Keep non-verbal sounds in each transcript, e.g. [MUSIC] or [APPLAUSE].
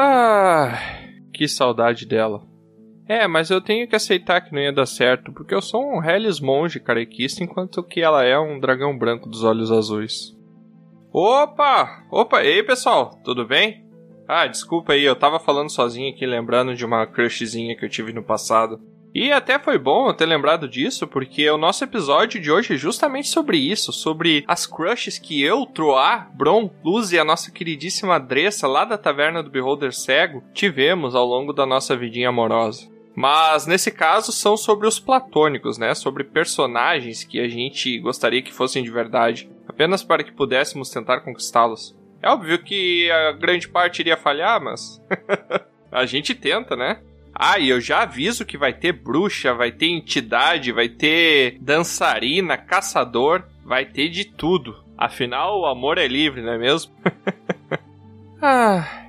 Ah, que saudade dela. É, mas eu tenho que aceitar que não ia dar certo, porque eu sou um Hellis monge carequista, enquanto que ela é um dragão branco dos olhos azuis. Opa! Opa, ei pessoal, tudo bem? Ah, desculpa aí, eu tava falando sozinho aqui, lembrando de uma crushzinha que eu tive no passado. E até foi bom eu ter lembrado disso, porque o nosso episódio de hoje é justamente sobre isso, sobre as crushes que eu, Troar, Bron, Luz e a nossa queridíssima Dressa lá da taverna do Beholder Cego tivemos ao longo da nossa vidinha amorosa. Mas nesse caso são sobre os platônicos, né? Sobre personagens que a gente gostaria que fossem de verdade, apenas para que pudéssemos tentar conquistá-los. É óbvio que a grande parte iria falhar, mas [LAUGHS] a gente tenta, né? Ah, e eu já aviso que vai ter bruxa, vai ter entidade, vai ter dançarina, caçador, vai ter de tudo. Afinal, o amor é livre, não é mesmo? [LAUGHS] ah.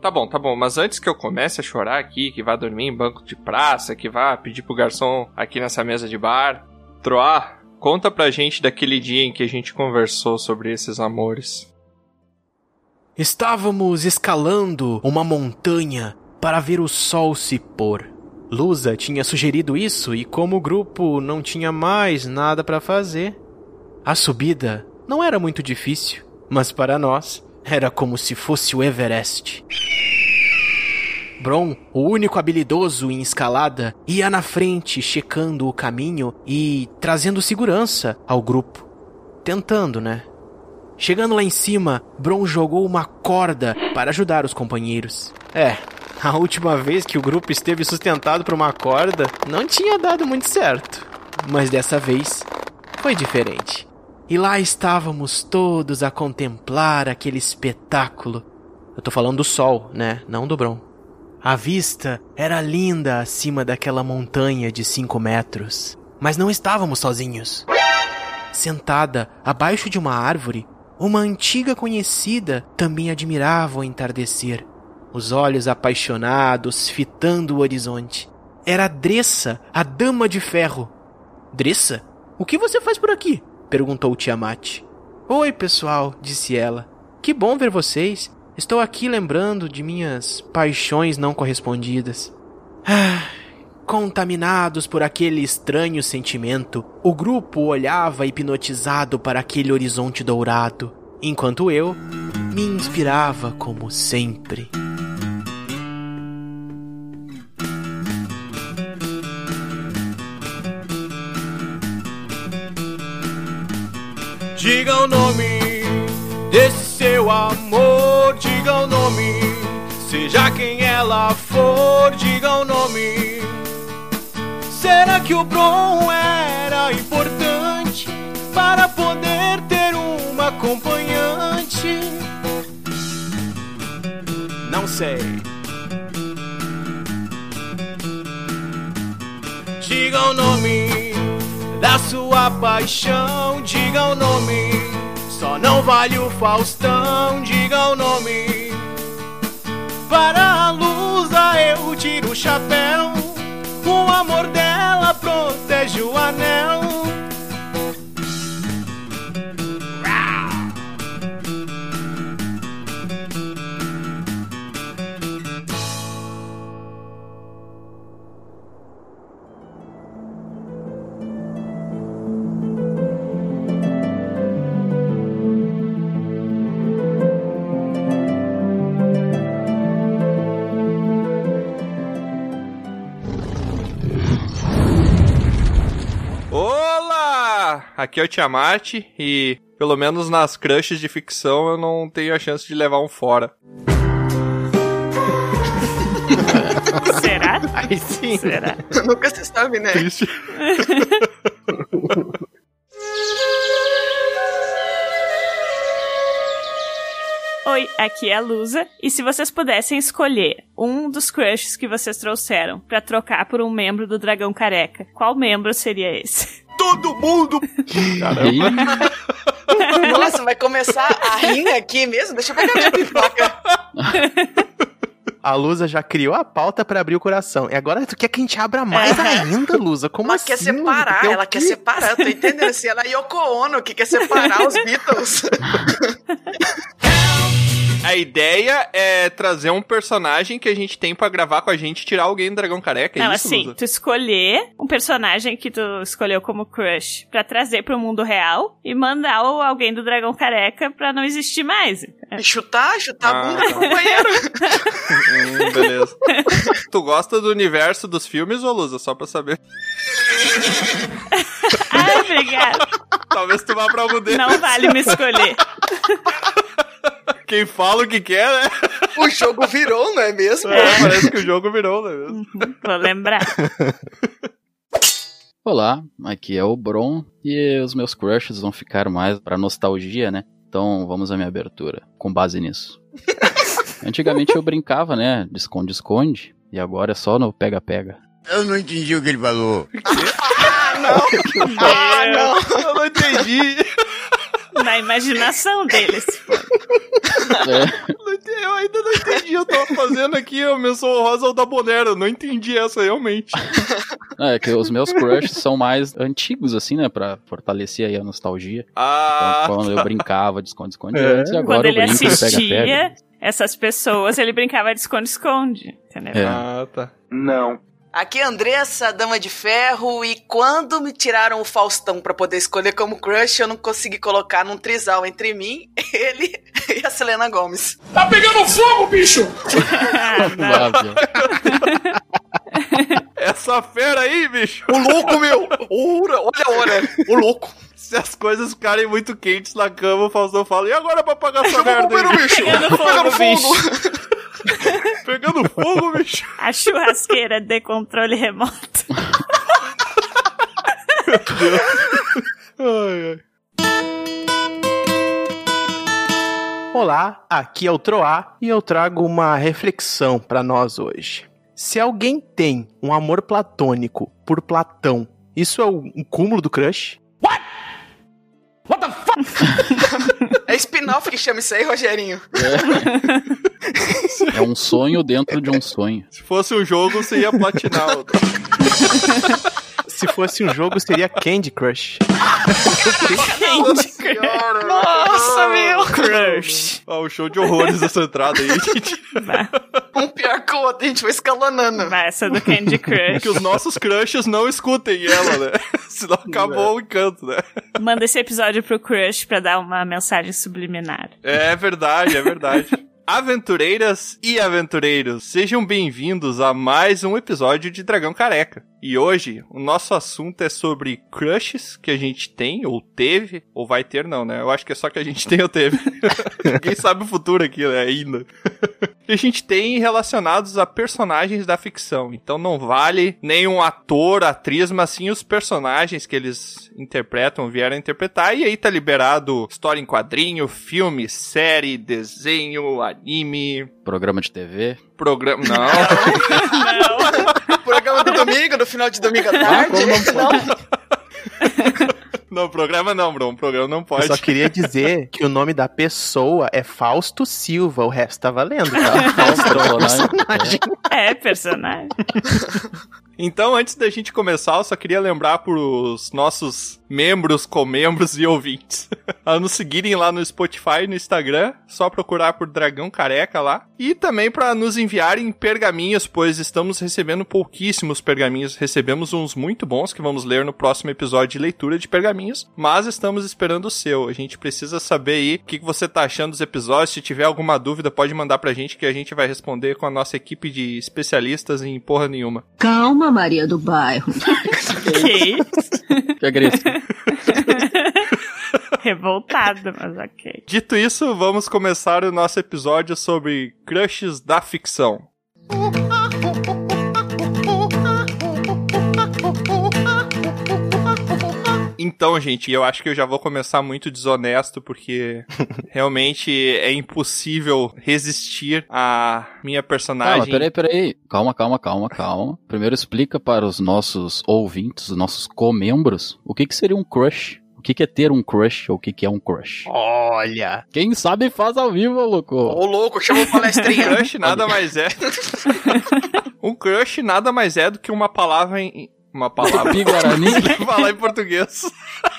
Tá bom, tá bom, mas antes que eu comece a chorar aqui, que vá dormir em banco de praça, que vá pedir pro garçom aqui nessa mesa de bar, Troar, conta pra gente daquele dia em que a gente conversou sobre esses amores. Estávamos escalando uma montanha para ver o sol se pôr. Lusa tinha sugerido isso e, como o grupo não tinha mais nada para fazer, a subida não era muito difícil, mas para nós era como se fosse o Everest. Bron, o único habilidoso em escalada, ia na frente checando o caminho e trazendo segurança ao grupo. Tentando, né? Chegando lá em cima, Bron jogou uma corda para ajudar os companheiros. É, a última vez que o grupo esteve sustentado por uma corda não tinha dado muito certo. Mas dessa vez foi diferente. E lá estávamos todos a contemplar aquele espetáculo. Eu tô falando do sol, né? Não do Bron. A vista era linda acima daquela montanha de cinco metros. Mas não estávamos sozinhos. Sentada abaixo de uma árvore, uma antiga conhecida também admirava o entardecer os olhos apaixonados fitando o horizonte. Era Dressa, a Dama de Ferro. Dressa? O que você faz por aqui? perguntou Tiamat. Oi, pessoal, disse ela. Que bom ver vocês. Estou aqui lembrando de minhas paixões não correspondidas. Ah, contaminados por aquele estranho sentimento, o grupo olhava hipnotizado para aquele horizonte dourado, enquanto eu me inspirava como sempre. Diga o nome desse seu amor, diga o nome. Seja quem ela for, diga o nome. Será que o Bron era importante para poder ter uma acompanhante? Não sei. Diga o nome da sua paixão, diga o nome. Só não vale o Faustão, diga o nome. Para a lusa eu tiro o chapéu. O amor dela protege o anel. Aqui é o Tiamat e pelo menos nas crushes de ficção eu não tenho a chance de levar um fora. Será? Aí sim. Será? [LAUGHS] Nunca se sabe, né? Triste. [LAUGHS] Oi, aqui é a Lusa, e se vocês pudessem escolher um dos crushes que vocês trouxeram para trocar por um membro do Dragão Careca, qual membro seria esse? Todo mundo! Caramba. Nossa, vai começar a rir aqui mesmo? Deixa eu pegar minha pipoca. A Lusa já criou a pauta para abrir o coração. E agora tu quer que a gente abra mais É. ainda, Lusa? Como Ela assim? quer separar, ela quer separar, eu tô entendendo assim, ela é Yoko Ono que quer separar os Beatles. [LAUGHS] a ideia é trazer um personagem que a gente tem pra gravar com a gente e tirar alguém do Dragão Careca, é Não, isso, assim, Lusa? tu escolher um personagem que tu escolheu como crush pra trazer pro mundo real e mandar alguém do Dragão Careca pra não existir mais. E chutar, chutar a Ah, bunda tá. do companheiro. [LAUGHS] Hum, beleza. tu gosta do universo dos filmes, ô Lusa? Só pra saber. Ai, [LAUGHS] obrigada. Talvez tu vá pra algum deles. Não vale me escolher. [LAUGHS] Quem fala o que quer, né? [LAUGHS] O jogo virou, não é mesmo? É, parece que o jogo virou, né? mesmo? Vou lembrar. [LAUGHS] Olá, aqui é o Bron e os meus crushes vão ficar mais pra nostalgia, né? Então vamos à minha abertura, com base nisso. [LAUGHS] Antigamente eu brincava, né? De esconde-esconde, e agora é só no pega-pega. Eu não entendi o que ele falou. Ah, não. Ah, não. Eu não entendi. Na imaginação deles. É, Não Eu ainda não entendi. Eu tava fazendo aqui a menção honrosa ao da Bonero. Eu não entendi essa realmente. é que os meus crushes são mais antigos, assim, né? Pra fortalecer aí a nostalgia. Ah, Então, quando eu brincava de esconde-esconde É. antes, e agora Quando eu ele brinco de assistia pega-pega. essas pessoas, ele brincava de esconde-esconde. Entendeu? É. ah, tá. Aqui é a Andressa, Dama de Ferro, e quando me tiraram o Faustão pra poder escolher como crush, eu não consegui colocar num trisal entre mim, [LAUGHS] ele e a Selena Gomes. Ah, não. Lá, viu? Essa fera aí, bicho. O louco, meu! Ora, olha a hora! O louco! Se as coisas ficarem muito quentes na cama, o Faustão fala, e agora pra apagar essa merda aí? bicho! [LAUGHS] Pegando fogo, bicho. [LAUGHS] Pegando fogo, bicho. A churrasqueira de controle remoto. Ai, ai. Olá, aqui é o Troá e eu trago uma reflexão pra nós hoje. Se alguém tem um amor platônico por Platão, isso é o- um cúmulo do crush? [LAUGHS] É spin-off que chama isso aí, Rogerinho. É um sonho dentro de um sonho. Se fosse um jogo, você ia platinar. Se fosse um jogo, seria Candy Crush. Candy Crush. Nossa, meu! Crush. Ah, o show de horrores essa entrada aí, gente. [LAUGHS] Um pior que o outro, a gente vai escalonando. essa do Candy Crush. Que os nossos crushes não escutem ela, né? [LAUGHS] Senão acabou o encanto, né? Manda esse episódio pro Crush pra dar uma mensagem subliminar. É verdade, é verdade. Aventureiras e aventureiros, sejam bem-vindos a mais um episódio de Dragão Careca. E hoje o nosso assunto é sobre crushes que a gente tem, ou teve, ou vai ter, não, né? Eu acho que é só que a gente [LAUGHS] tem ou teve. [LAUGHS] Ninguém sabe o futuro aqui, né? Ainda. que [LAUGHS] a gente tem relacionados a personagens da ficção. Então não vale nenhum ator, atriz, mas sim os personagens que eles interpretam, vieram interpretar. E aí tá liberado história em quadrinho, filme, série, desenho, anime, Programa de TV. programa. Não. Não. Programa do domingo, no final de domingo à tarde. não pode? não, programa não, bro. Programa não Eu pode. só queria dizer [LAUGHS] que o nome da pessoa é Fausto Silva, o resto tá valendo, tá? [LAUGHS] Fausto é um personagem. É, personagem. Então, antes da gente começar, eu só queria lembrar pros nossos membros, comembros e ouvintes [LAUGHS] a nos seguirem lá no Spotify no Instagram, só procurar por Dragão Careca lá. E também para nos enviarem pergaminhos, pois estamos recebendo pouquíssimos pergaminhos. Recebemos uns muito bons que vamos ler no próximo episódio de leitura de pergaminhos, mas estamos esperando o seu. A gente precisa saber aí o que você tá achando dos episódios. Se tiver alguma dúvida, pode mandar pra gente que a gente vai responder com a nossa equipe de especialistas em porra nenhuma. Calma, Maria do Bairro. [LAUGHS] Ok. Que agressivo. [LAUGHS] Revoltado, mas ok. Dito isso, vamos começar o nosso episódio sobre crushes da ficção. [LAUGHS] Então, gente, eu acho que eu já vou começar muito desonesto, porque [LAUGHS] realmente é impossível resistir à minha personagem. Calma, peraí, peraí. Calma, calma, calma, calma. Primeiro explica para os nossos ouvintes, os nossos comembros, o que, que seria um crush. O que, que é ter um crush ou o que, que é um crush? Olha, Quem sabe faz ao vivo, louco. Ô, louco, chama o [LAUGHS] Um palestrinha. crush nada mais é. [LAUGHS] um crush nada mais é do que uma palavra em. Uma palavra. Tupi-Guarani. [LAUGHS] falar em português.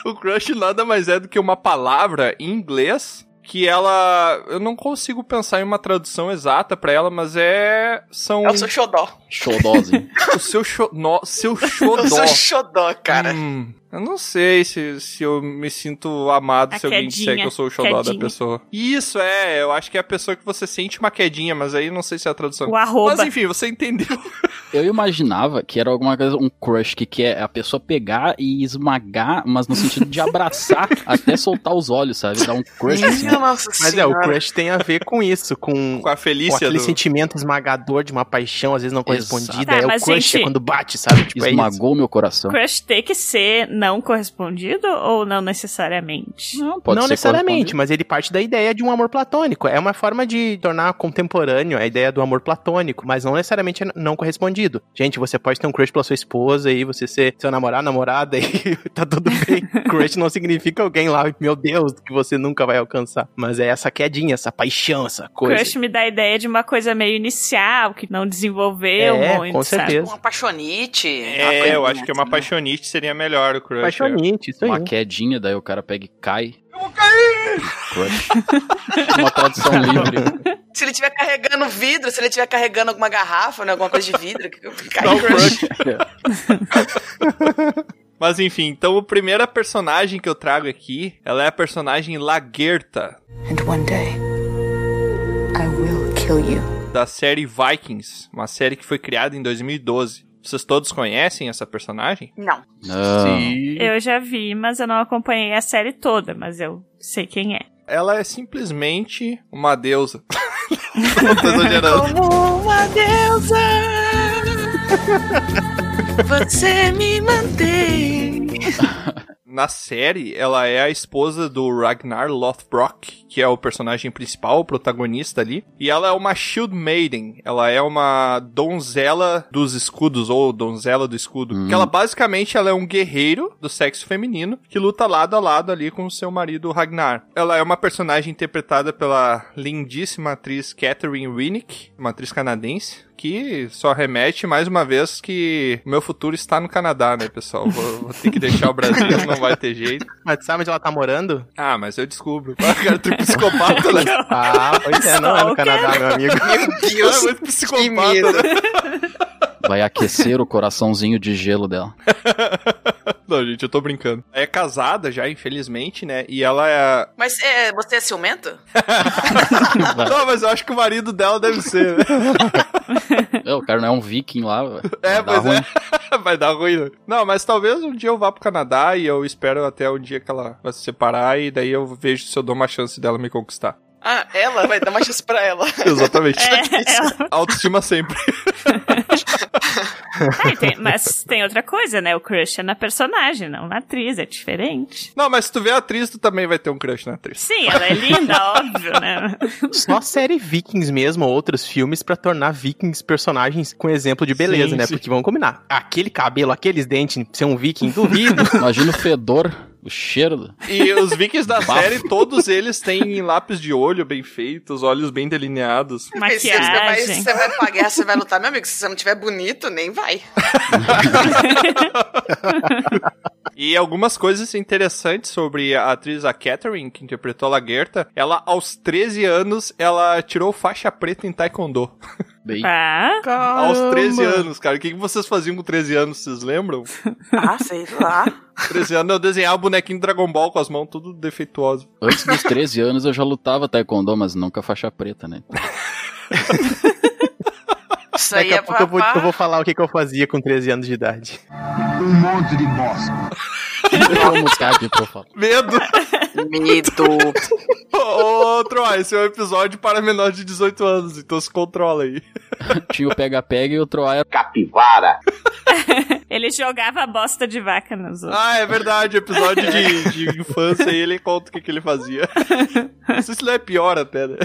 O crush nada mais é do que uma palavra em inglês que ela. Eu não consigo pensar em uma tradução exata pra ela, mas é. São. É o seu xodó. Xodózinho. o seu, xo... no... seu [LAUGHS] O xodó. seu xodó, cara. Hum, eu não sei se, se eu me sinto amado A se alguém disser que eu sou o xodó da quedinha. pessoa. Isso, é. Eu acho que é a pessoa que você sente uma quedinha, mas aí não sei se é a tradução. O arroba. Mas enfim, você entendeu. [LAUGHS] Eu imaginava que era alguma coisa, um crush que quer a pessoa pegar e esmagar, mas no sentido de abraçar [LAUGHS] até soltar os olhos, sabe? Dar um crush assim. Nossa Mas é, o senhora. crush tem a ver com isso, com, Com a com Felícia aquele do... sentimento esmagador de uma paixão, às vezes não correspondida. Tá, é o mas, crush gente, é quando bate, sabe? Tipo, é isso. Esmagou meu coração. Crush tem que ser não correspondido ou não necessariamente? Não, pode não ser necessariamente, mas ele parte da ideia de um amor platônico. É uma forma de tornar contemporâneo a ideia do amor platônico, mas não necessariamente é não correspondido. Gente, você pode ter um crush pela sua esposa e você ser seu namorado, namorada [LAUGHS] e tá tudo bem. [LAUGHS] crush não significa alguém lá, meu Deus, que você nunca vai alcançar. Mas é essa quedinha, essa paixão, essa coisa. Crush me dá a ideia de uma coisa meio inicial, que não desenvolveu É, muito, com sabe? certeza. Uma paixonite. uma É, eu acho que uma assim. paixonite seria melhor o crush. É. Paixonite, isso aí. Uma quedinha, daí o cara pega e cai. Eu vou cair! Crush. [LAUGHS] Uma tradução livre. Se ele estiver carregando vidro, se ele estiver carregando alguma garrafa, né, alguma coisa de vidro, cai Dá um crush. [LAUGHS] Mas enfim, então a primeira personagem que eu trago aqui, ela é a personagem Lagerta, And one day, I will kill you. da série Vikings, uma série que foi criada em 2012. Vocês todos conhecem essa personagem? Não. Não. Eu já vi, mas eu não acompanhei a série toda, mas eu sei quem é. Ela é simplesmente uma deusa. [LAUGHS] Como uma deusa, você me mantém. Na série, ela é a esposa do Ragnar Lothbrok, que é o personagem principal, o protagonista ali. E ela é uma Shield Maiden. Ela é uma donzela dos escudos, ou donzela do escudo. Que ela basicamente ela é um guerreiro do sexo feminino que luta lado a lado ali com o seu marido Ragnar. Ela é uma personagem interpretada pela lindíssima atriz Catherine Winnick, uma atriz canadense. Que só remete mais uma vez que o meu futuro está no Canadá, né, pessoal? Vou, vou ter que deixar o Brasil, não vai ter jeito. [LAUGHS] Mas sabe onde ela tá morando? Ah, mas eu descubro. [LAUGHS] O cara psicopata, né? [LAUGHS] Ah, pois é, não é no Canadá, meu amigo. Meu Deus. [LAUGHS] é muito que psicopata, medo. né? [LAUGHS] Vai aquecer o coraçãozinho de gelo dela. Não, gente, eu tô brincando. É casada já, infelizmente, né? E ela é. [LAUGHS] Mas é, você é ciumento? [LAUGHS] Não, mas eu acho que o marido dela deve ser, né? [LAUGHS] É, o cara não é um viking lá. vai É, dar pois ruim. é. Vai dar ruim, né? Não, mas talvez um dia eu vá pro Canadá e eu espero até o dia que ela vai se separar e daí eu vejo se eu dou uma chance dela me conquistar. Ah, ela vai dar uma chance pra ela. Exatamente. É, ela- Autoestima sempre. Ah, e tem- mas tem outra coisa, né? O crush é na personagem, não na atriz, é diferente. Não, mas se tu vê a atriz, tu também vai ter um crush na atriz. Sim, ela é linda, [LAUGHS] óbvio, né? Só a série Vikings mesmo, ou outros filmes, pra tornar Vikings personagens com exemplo de beleza, Sim, né? sim. Porque vamos combinar. Aquele cabelo, aqueles dentes, ser um viking, duvido. [LAUGHS] Imagina o fedor, o cheiro. do- E os vikings da [LAUGHS] série, todos eles têm lápis de olho bem feitos, olhos bem delineados. Mas se você vai, Maquiagem. guerra, você vai lutar, meu amigo. Se você não tiver bonito, nem vai. [LAUGHS] E algumas coisas interessantes sobre a atriz a Catherine, que interpretou a Lagerta. Ela, aos 13 anos, ela tirou faixa preta em Taekwondo. [LAUGHS] Bem, Ah, Aos 13 anos, cara. O que que vocês faziam com 13 anos, vocês lembram? [LAUGHS] Ah, sei lá. 13 anos eu desenhava bonequinho de Dragon Ball com as mãos tudo defeituosas. antes dos 13 anos eu já lutava taekwondo, mas nunca faixa preta, né? Isso aí Daqui é a pouco eu vou, eu vou falar o que, que eu fazia com 13 anos de idade. Aqui pra eu falar. Medo! Medo. [LAUGHS] Ô, ô, Troy, esse é um episódio para menores de 18 anos, então se controla aí. [LAUGHS] Tinha o pega-pega e o Troá era [LAUGHS] ele jogava a bosta de vaca nos outros. Ah, é verdade, episódio de, de infância e ele conta o que, que ele fazia. Não sei se não é pior até, né?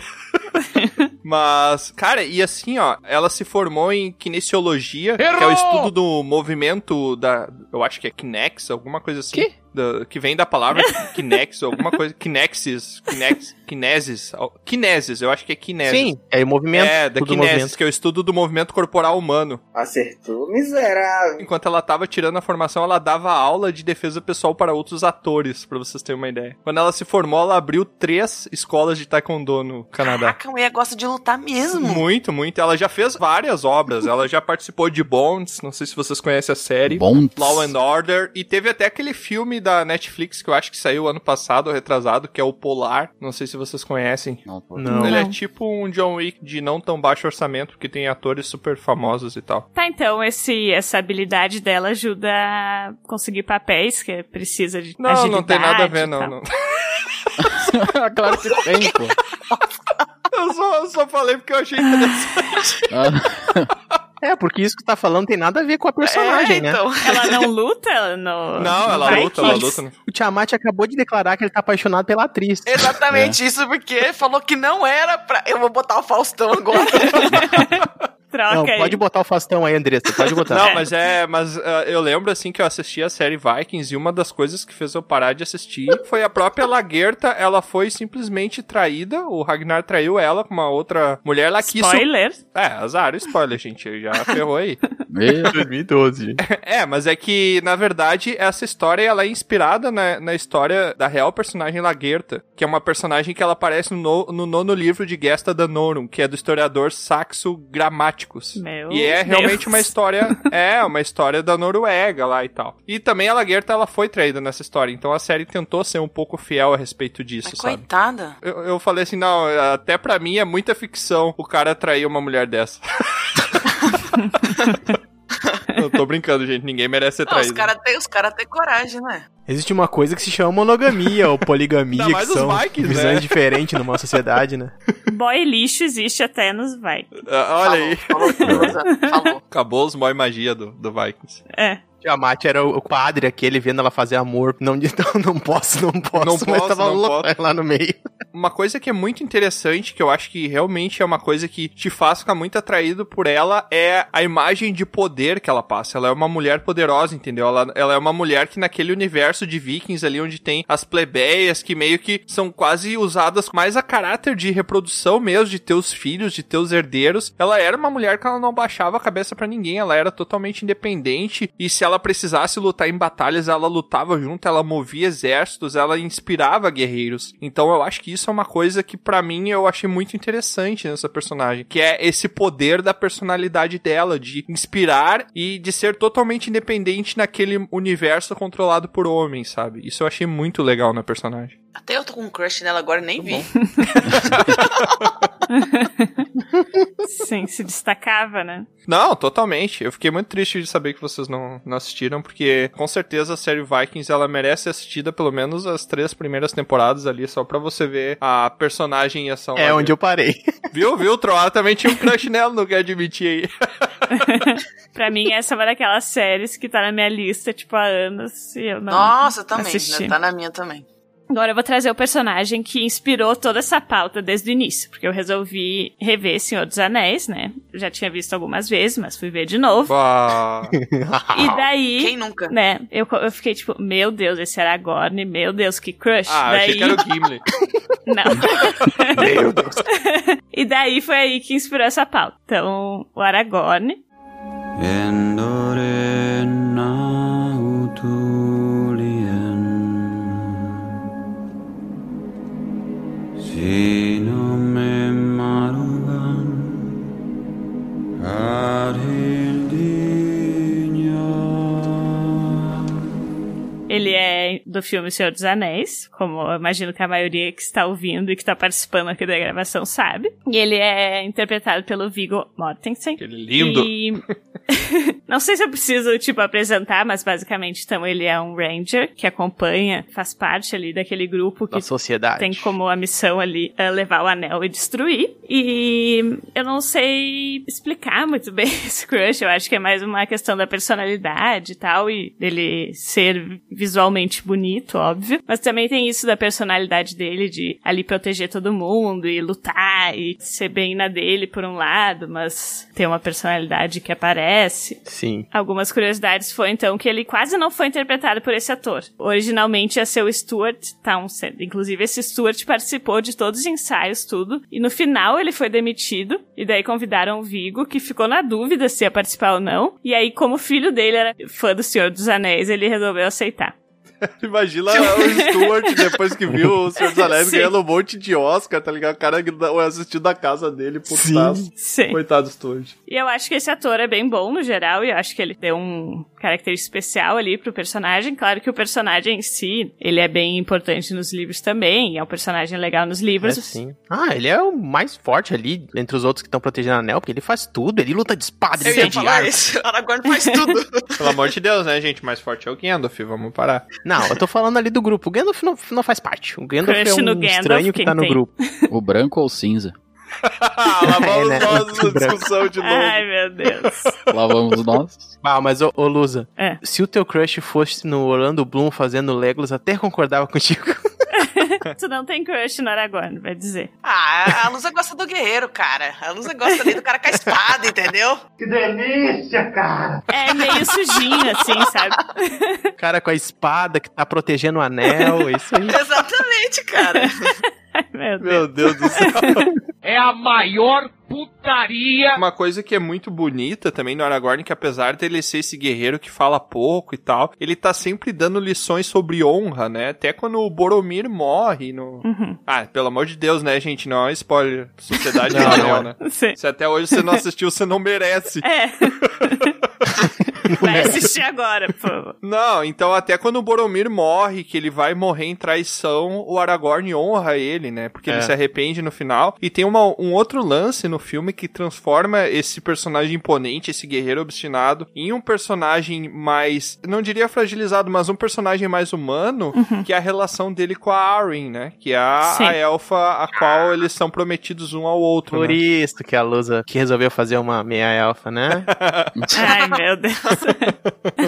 Mas, cara, e assim, ó, ela se formou em kinesiologia, que é o estudo do movimento da. Eu acho que é Kinex, alguma coisa assim. Que? Da- que vem da palavra [LAUGHS] kinex, ou alguma coisa, kinexis, kinex, kinesis, kinesis, eu acho que é kinesis. Sim, é o movimento. É, da kinesis, movimento. que é o estudo do movimento corporal humano. Acertou, miserável. Enquanto ela tava tirando a formação, ela dava aula de defesa pessoal para outros atores, pra vocês terem uma ideia. Quando ela se formou, ela abriu três escolas de taekwondo no Canadá. Caraca, a mulher gosta de lutar mesmo. Muito, muito. Ela já fez várias obras. Ela já participou de Bonds, não sei se vocês conhecem a série. Bom. Law and Order. E teve até aquele filme da Netflix que eu acho que saiu ano passado, retrasado, que é o Polar. Não sei se vocês conhecem. Não, Não. Ele é tipo um John Wick de não tão baixo orçamento, porque tem atores super famosos e tal. Tá, então esse, essa habilidade dela ajuda a conseguir papéis que precisa de Não, não tem nada a ver, agilidade não. não. [LAUGHS] [LAUGHS] claro que tem, pô. Eu só, eu só falei porque eu achei interessante. Ah, [LAUGHS] É, porque isso que tá falando tem nada a ver com a personagem, é, né? então. [LAUGHS] Ela não luta no. Não, ela Vikings? luta, ela luta. O Tiamat acabou de declarar que ele tá apaixonado pela atriz. Exatamente isso, porque falou que não era pra. Eu vou botar o Faustão agora. [LAUGHS] Troca Não, aí. pode botar o Fastão aí, Andressa, pode botar. Não, mas é, mas ah, eu lembro assim que eu assisti a série Vikings e uma das coisas que fez eu parar de assistir foi a própria Laguerta, ela foi simplesmente traída, o Ragnar traiu ela com uma outra mulher, quis... su- Spoiler. É, azar, spoiler, gente, já ferrou aí. meu, [LAUGHS] 2012. É, mas é que, na verdade, essa história ela é inspirada na, na história da real personagem Laguerta, que é uma personagem que ela aparece no, no- no nono livro de Gesta Danorum, que é do historiador Saxo Gramáticos. Meu e é realmente Deus. uma história, é, uma história da Noruega lá e tal. E também a Laguerta, ela foi traída nessa história, então a série tentou ser um pouco fiel a respeito disso, Mas sabe? coitada. Eu, eu falei assim, não, até pra mim é muita ficção o cara trair uma mulher dessa. [LAUGHS] [LAUGHS] Eu tô brincando, gente. Ninguém merece ser Não, os traído. caras têm cara têm coragem, né? Existe uma coisa que se chama monogamia ou poligamia, que os são Vikings, visões né? diferentes numa sociedade, né? Boy lixo existe até nos Vikings. Ah, Olha aí. Falou, falou, falou. [LAUGHS] Acabou os mói magia do, do Vikings. É. Tiamat era o padre aquele vendo ela fazer amor. Não, não, [LAUGHS] não posso, não posso, Não posso, tava não louco posso. lá no meio. Uma coisa que é muito interessante, que eu acho que realmente é uma coisa que te faz ficar muito atraído por ela, é a imagem de poder que ela passa. Ela é uma mulher poderosa, entendeu? Ela, ela é uma mulher que naquele universo de vikings ali, onde tem as plebeias, que meio que são quase usadas mais a caráter de reprodução mesmo, de teus filhos, de teus herdeiros. Ela era uma mulher que ela não baixava a cabeça pra ninguém, ela era totalmente independente, e se ela precisasse lutar em batalhas, ela lutava junto, ela movia exércitos, ela inspirava guerreiros. Então eu acho que isso é uma coisa que pra mim eu achei muito interessante nessa personagem, que é esse poder da personalidade dela de inspirar e de ser totalmente independente naquele universo controlado por homens, sabe? Isso eu achei muito legal na personagem. Até eu tô com um crush nela agora, nem vi. [LAUGHS] Sim, se destacava, né? Não, totalmente. Eu fiquei muito triste de saber que vocês não, não assistiram, porque com certeza a série Vikings ela merece ser assistida pelo menos as três primeiras temporadas ali, só pra você ver a personagem em ação. É onde eu parei. [LAUGHS] Viu, viu? O Troá também tinha um crush nela, não quer admitir aí. [LAUGHS] Pra mim, essa é uma daquelas séries que tá na minha lista, tipo, há anos. E eu não Nossa, também. assisti. Né? Tá na minha também. Agora eu vou trazer o personagem que inspirou toda essa pauta desde o início, porque eu resolvi rever Senhor dos Anéis, né? Já tinha visto algumas vezes, mas fui ver de novo. [LAUGHS] E daí, Quem nunca? né, eu, eu fiquei tipo, meu Deus, esse Aragorn, meu Deus, que crush. Ah, daí, achei que era o Gimli. [LAUGHS] não. [LAUGHS] Meu Deus. e daí foi aí que inspirou essa pauta. Então, o Aragorn, Ele é do filme Senhor dos Anéis, como eu imagino que a maioria que está ouvindo e que está participando aqui da gravação sabe. E ele é interpretado pelo Viggo Mortensen. Aquele lindo. E... [LAUGHS] Não sei se eu preciso, tipo, apresentar, mas basicamente, então, ele é um ranger que acompanha, faz parte ali daquele grupo que Da sociedade. tem como a missão ali eh, levar o anel e destruir. E eu não sei explicar muito [LAUGHS] bem esse crush. Eu acho que é mais uma questão da personalidade e tal, e dele ser visualmente bonito, óbvio. Mas também tem isso da personalidade dele de ali proteger todo mundo e lutar e ser bem na dele por um lado, mas ter uma personalidade que aparece. Sim. Algumas curiosidades foi então que ele quase não foi interpretado por esse ator. Originalmente ia ser o Stuart Townsend. Inclusive, esse Stuart participou de todos os ensaios, tudo. E no final ele foi demitido. E daí convidaram o Vigo, que ficou na dúvida se ia participar ou não. E aí, como o filho dele era fã do Senhor dos Anéis, ele resolveu aceitar. [LAUGHS] Imagina o Stuart depois que viu o Senhor dos Anéis Sim. ganhando um monte de Oscar, tá ligado? O cara assistindo da casa dele, putaço. Sim. Coitado do Stuart. E eu acho que esse ator é bem bom no geral, e eu acho que ele deu um característica especial ali pro personagem. Claro que o personagem em si, ele é bem importante nos livros também, é um personagem legal nos É livros. sim. Ah, ele é o mais forte ali entre os outros que estão protegendo o anel, porque ele faz tudo. Ele luta de espada, Eu ele ia de falar isso. Aragorn faz [LAUGHS] tudo. Pelo amor de Deus, né, gente? Mais forte é o Gandalf, vamos parar. Não, eu tô falando ali do grupo. O Gandalf não, não faz parte. O Gandalf Crush é um no Gandalf, estranho que tá no tem? grupo. O branco ou cinza? Ah, [LAUGHS] lá vamos É, né? nós na discussão de novo. Ai, meu Deus. Lá vamos nós. Ah, mas ô, ô Lusa, É. se o teu crush fosse no Orlando Bloom fazendo Legolas, até concordava contigo. [LAUGHS] tu não tem crush no Aragorn, vai dizer. Ah, a Lusa gosta do guerreiro, cara. A Lusa gosta ali do cara com a espada, entendeu? É meio sujinho, assim, sabe? O cara com a espada que tá protegendo o anel, isso aí. [LAUGHS] Exatamente, cara. [LAUGHS] Ai, meu Deus. Meu Deus do céu. É a maior putaria. Uma coisa que é muito bonita também no Aragorn, que apesar dele ser esse guerreiro que fala pouco e tal, ele tá sempre dando lições sobre honra, né? Até quando o Boromir morre no... Uhum. Ah, pelo amor de Deus, né, gente? Não é um spoiler. Sociedade Não, Anel, não é. né? Sim. Se até hoje você não assistiu, você não merece. É. [LAUGHS] [LAUGHS] Vai assistir agora, por favor. Não, então até quando o Boromir morre, que ele vai morrer em traição, o Aragorn honra ele, né? Porque ele É. se arrepende no final. E tem uma, um outro lance no filme que transforma esse personagem imponente, esse guerreiro obstinado, em um personagem mais, não diria fragilizado, mas um personagem mais humano, que é a relação dele com a Arryn, né? Que é a, a elfa a qual eles são prometidos um ao outro, Por né? isso que a Lusa que resolveu fazer uma meia elfa, né? [LAUGHS] Ai, meu Deus.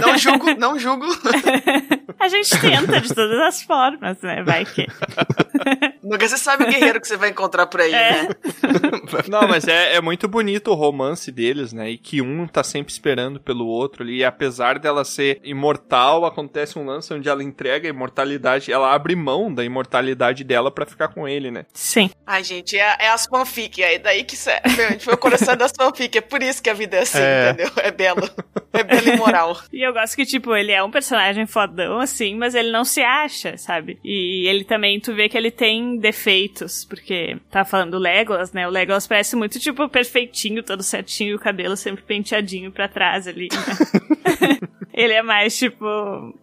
Não julgo, não julgo. [LAUGHS] A gente tenta de todas as formas, né? Vai que. Nunca você sabe o guerreiro que você vai encontrar por aí, É. né? [LAUGHS] Não, mas é, é muito bonito o romance deles, né? E que um tá sempre esperando pelo outro ali. E apesar dela ser imortal, acontece um lance onde ela entrega a imortalidade, ela abre mão da imortalidade dela pra ficar com ele, né? Sim. Ai, gente, é, é as fanfic, é daí que é. Gente foi o coração das fanfic, é por isso que a vida é assim, É. entendeu? É belo. É e moral. [LAUGHS] E eu gosto que, tipo, ele é um personagem fodão, assim, mas ele não se acha, sabe? E ele também, tu vê que ele tem defeitos, porque tá falando do Legolas, né? O Legolas parece muito, tipo, perfeitinho, todo certinho, e o cabelo sempre penteadinho pra trás ali, né? [LAUGHS] ele é mais, tipo,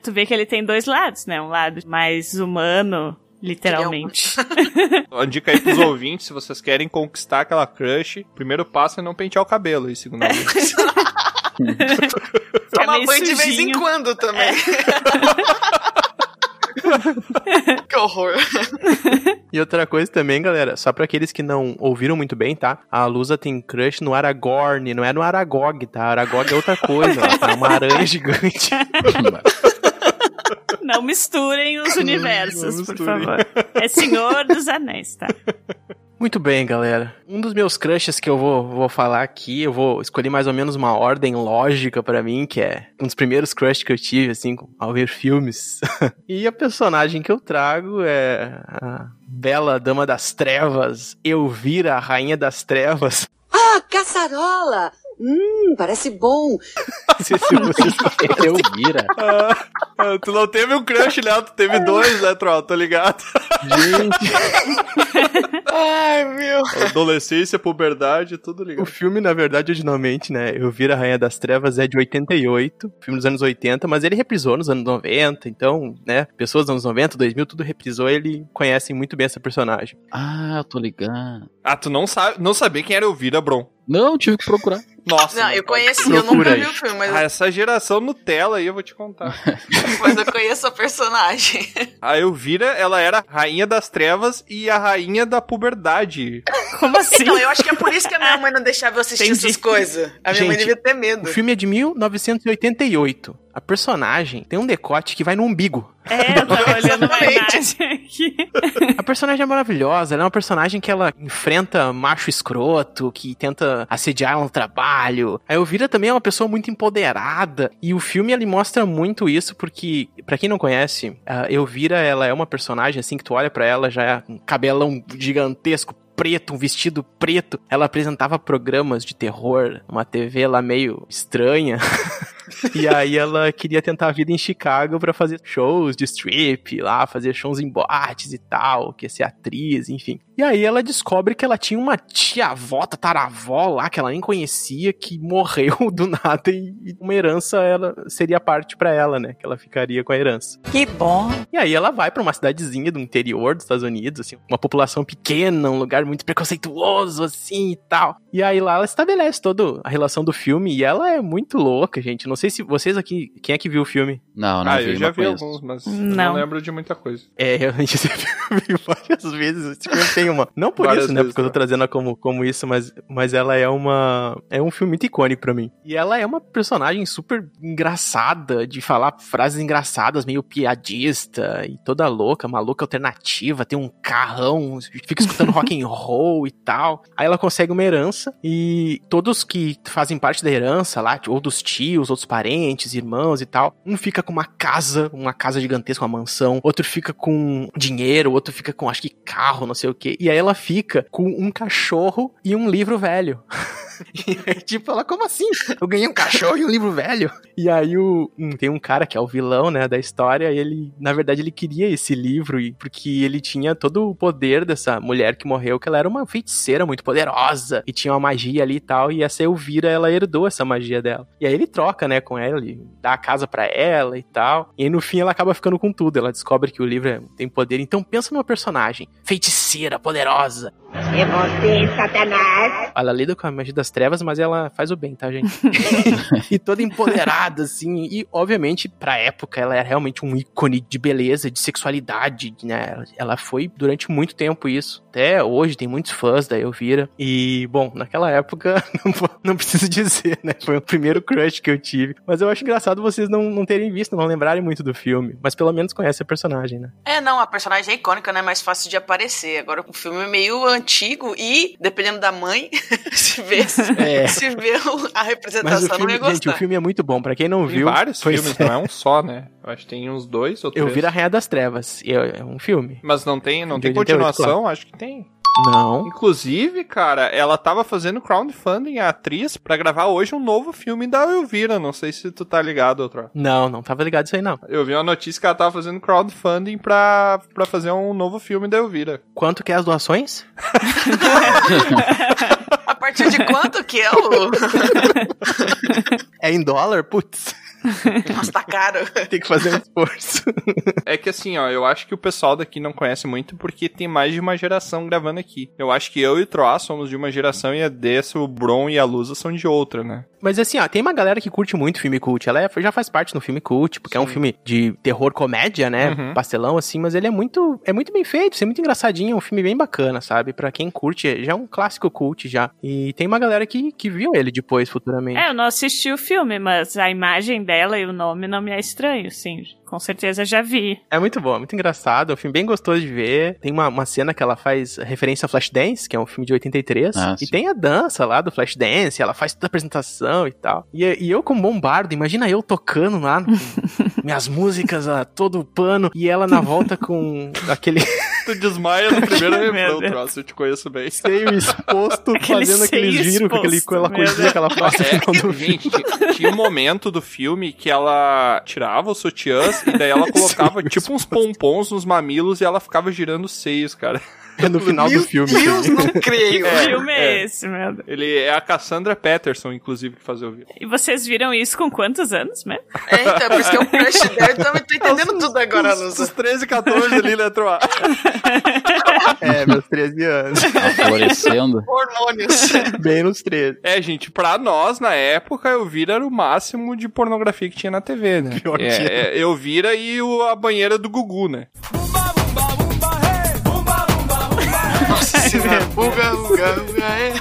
tu vê que ele tem dois lados, né? Um lado mais humano, literalmente. [LAUGHS] Uma dica aí pros ouvintes, se vocês querem conquistar aquela crush, o primeiro passo é não pentear o cabelo, e segundo a Luísa. Fica Toma meio banho de vez em sujinho. quando também. [LAUGHS] que horror. [LAUGHS] E outra coisa também, galera, só pra aqueles que não ouviram muito bem, tá? A Lusa tem crush no Aragorn, não é no Aragog, tá? Aragog é outra coisa, ó, tá? Uma aranha [LAUGHS] gigante. Não misturem os universos, Não por misturem. favor. É Senhor dos Anéis, tá? Muito bem, galera. Um dos meus crushes que eu vou, vou falar aqui, eu vou escolher mais ou menos uma ordem lógica pra mim, que é um dos primeiros crushes que eu tive, assim, ao ver filmes. [LAUGHS] e a personagem que eu trago é a bela Dama das Trevas, Elvira, a Rainha das Trevas. Ah, caçarola! Hum, parece bom. Não [LAUGHS] sei se vocês [LAUGHS] Eu vira. Ah, tu não teve um crush, né? Tu teve dois, né, Troll? Tô ligado. Gente, [LAUGHS] Ai, meu. Adolescência, puberdade, tudo o ligado. filme, na verdade, originalmente, né, Elvira, a Rainha das Trevas é de 88, filme dos anos 80, mas ele reprisou nos anos 90, então, né, pessoas dos anos 90, 2000, tudo reprisou, ele conhecem muito bem essa personagem. Ah, eu tô ligando. Ah, tu não sabe, não sabia quem era o Vira, Bron. Não, tive que procurar. Nossa. Não, eu conheci, eu nunca vi o filme, mas, Ah, essa geração Nutella aí eu vou te contar. [LAUGHS] mas eu conheço a personagem. [LAUGHS] A Elvira, ela era a rainha das trevas e a rainha da puberdade. Como assim? Então, eu acho que é por isso que a minha mãe não deixava eu assistir Entendi. essas coisas. A minha mãe Gente, devia ter O medo. filme é de 1988. A personagem tem um decote que vai no umbigo. É, eu tava olhando uma imagem aqui. A personagem é maravilhosa, ela é uma personagem que ela enfrenta macho escroto, que tenta assediar ela no trabalho. A Elvira também é uma pessoa muito empoderada. E o filme ele mostra muito isso, porque, pra quem não conhece, a Elvira ela é uma personagem assim que tu olha pra ela, já é um cabelão gigantesco, preto, um vestido preto. Ela apresentava programas de terror, uma TV lá meio estranha. [LAUGHS] e aí ela queria tentar a vida em Chicago pra fazer shows de strip lá, fazer shows em boates e tal, que ser atriz, enfim. E aí ela descobre que ela tinha uma tia-avó, tataravó lá, que ela nem conhecia, que morreu do nada e uma herança ela seria parte pra ela, né? Que ela ficaria com a herança. Que bom. E aí ela vai pra uma cidadezinha do interior dos Estados Unidos, assim, uma população pequena, um lugar muito preconceituoso, assim, e tal. E aí lá ela estabelece toda a relação do filme e ela é muito louca, gente. Não sei se vocês aqui, quem é que viu o filme? Não, não ah, vi, eu já não vi conheço. alguns, mas Não. não lembro de muita coisa. É, realmente esse filme eu vi [LAUGHS] várias vezes. Filme tem uma. Não por Várias isso, né? vezes, Porque eu tô né? trazendo ela como, como isso, mas, mas ela é uma. É um filme muito icônico pra mim. E ela é uma personagem super engraçada, de falar frases engraçadas, meio piadista e toda louca, maluca alternativa, tem um carrão, fica escutando rock and roll e tal. Aí ela consegue uma herança e todos que fazem parte da herança lá, ou dos tios, outros parentes, irmãos e tal, um fica com uma casa, uma casa gigantesca, uma mansão, outro fica com dinheiro, outro fica com acho que carro, não sei o que. E aí ela fica com um cachorro e um livro velho. [LAUGHS] E [LAUGHS] aí, tipo, ela, como assim? Eu ganhei um cachorro e um livro velho. E aí o, um- tem um cara que é o vilão, né, da história, e ele, na verdade, ele queria esse livro, e porque ele tinha todo o poder dessa mulher que morreu, que ela era uma feiticeira muito poderosa, e tinha uma magia ali e tal, e essa Elvira, ela herdou essa magia dela. E aí ele troca, né, com ela, ele dá a casa pra ela e tal, e aí no fim ela acaba ficando com tudo, ela descobre que o livro é- tem poder. Então pensa numa personagem, feiticeira, poderosa, É você, Satanás. ela lida com a magia das trevas, mas ela faz o bem, tá, gente? [LAUGHS] e toda empoderada, assim. E, obviamente, pra época, ela era realmente um ícone de beleza, de sexualidade, né? Ela- foi durante muito tempo isso. Até hoje tem muitos fãs da Elvira. E, bom, naquela época, [LAUGHS] não, não preciso dizer, né? Foi o primeiro crush que eu tive. Mas eu acho engraçado vocês não, não terem visto, não lembrarem muito do filme. Mas pelo menos conhecem a personagem, né? É, não, a personagem é icônica, né? Mais fácil de aparecer. Agora o filme é meio antigo e, dependendo da mãe, [LAUGHS] se vê, É. [LAUGHS] se vê a Mas representação, o filme, não ia gente, o gostar. filme é muito bom. Pra quem não Tem viu. vários pois filmes, [LAUGHS] não é um só, né? Eu acho que tem uns dois ou três. Eu vi a Rainha das Trevas. e É é um filme. Mas não tem, não tem 88, continuação? Acho que tem. Não. Inclusive, cara, ela tava fazendo crowdfunding, a atriz, pra gravar hoje um novo filme da Elvira. Não sei se tu tá ligado, outra. Não, não tava ligado isso aí, não. Eu vi uma notícia que ela tava fazendo crowdfunding pra, pra fazer um novo filme da Elvira. Quanto que é as doações? [LAUGHS] A partir de quanto que é o. [LAUGHS] É em dólar? Putz, [LAUGHS] Nossa, tá caro. tem que fazer um esforço. É que assim, ó, eu acho que o pessoal daqui não conhece muito porque tem mais de uma geração gravando aqui. Eu acho que eu e o Troá somos de uma geração e a dessa, o Bron e a Lusa são de outra, né? Mas assim, ó, tem uma galera que curte muito filme cult. Ela é- já faz parte do filme cult, porque é um Sim. filme de terror comédia, né? Uhum. Pastelão, assim, mas ele é muito, é muito bem feito, é muito engraçadinho, é um filme bem bacana, sabe? Pra quem curte, já é um clássico cult já. E tem uma galera que, que viu ele depois, futuramente. É, eu não assisti o filme, mas a imagem dela e o nome não me é estranho, sim. Com certeza já vi. É muito bom, é muito engraçado, é um filme bem gostoso de ver. Tem uma, uma cena que ela faz referência a Flashdance, que é um filme de 83. Ah, e tem a dança lá do Flashdance, ela faz toda a apresentação e tal. E, e eu como bombardo, imagina eu tocando lá, com [LAUGHS] minhas músicas a todo pano, e ela na volta com [LAUGHS] aquele Tu desmaia no primeiro [LAUGHS] refrão. Troço, eu te conheço bem. seio exposto, [LAUGHS] Aquele fazendo aquele giro com, aquele, aquela coisinha que ela faz É, final do filme. gente, tinha- um momento do filme que ela tirava os sutiãs e daí ela [LAUGHS] colocava tipo uns pompons nos mamilos e ela ficava girando os seios, cara. É [LAUGHS] no final do Meu filme. Deus, não creio. [LAUGHS] Que filme é, é. esse, meu Deus? Ele é a Cassandra Peterson, inclusive, que fazia o vídeo. E vocês viram isso com quantos anos, né? É, então, por isso que é um crush dela. Eu também tô entendendo tudo agora, Os Lusa. 13, 14 ali, né, Troá? [LAUGHS] É, meus 13 anos. Tá florescendo. Hormônios. Bem nos 13. É, gente, pra nós, na época, Elvira era o máximo de pornografia que tinha na TV, né? Pior que é, era. é, Elvira e o, a banheira do Gugu, né? Nossa senhora. Uga, uga, uga, é.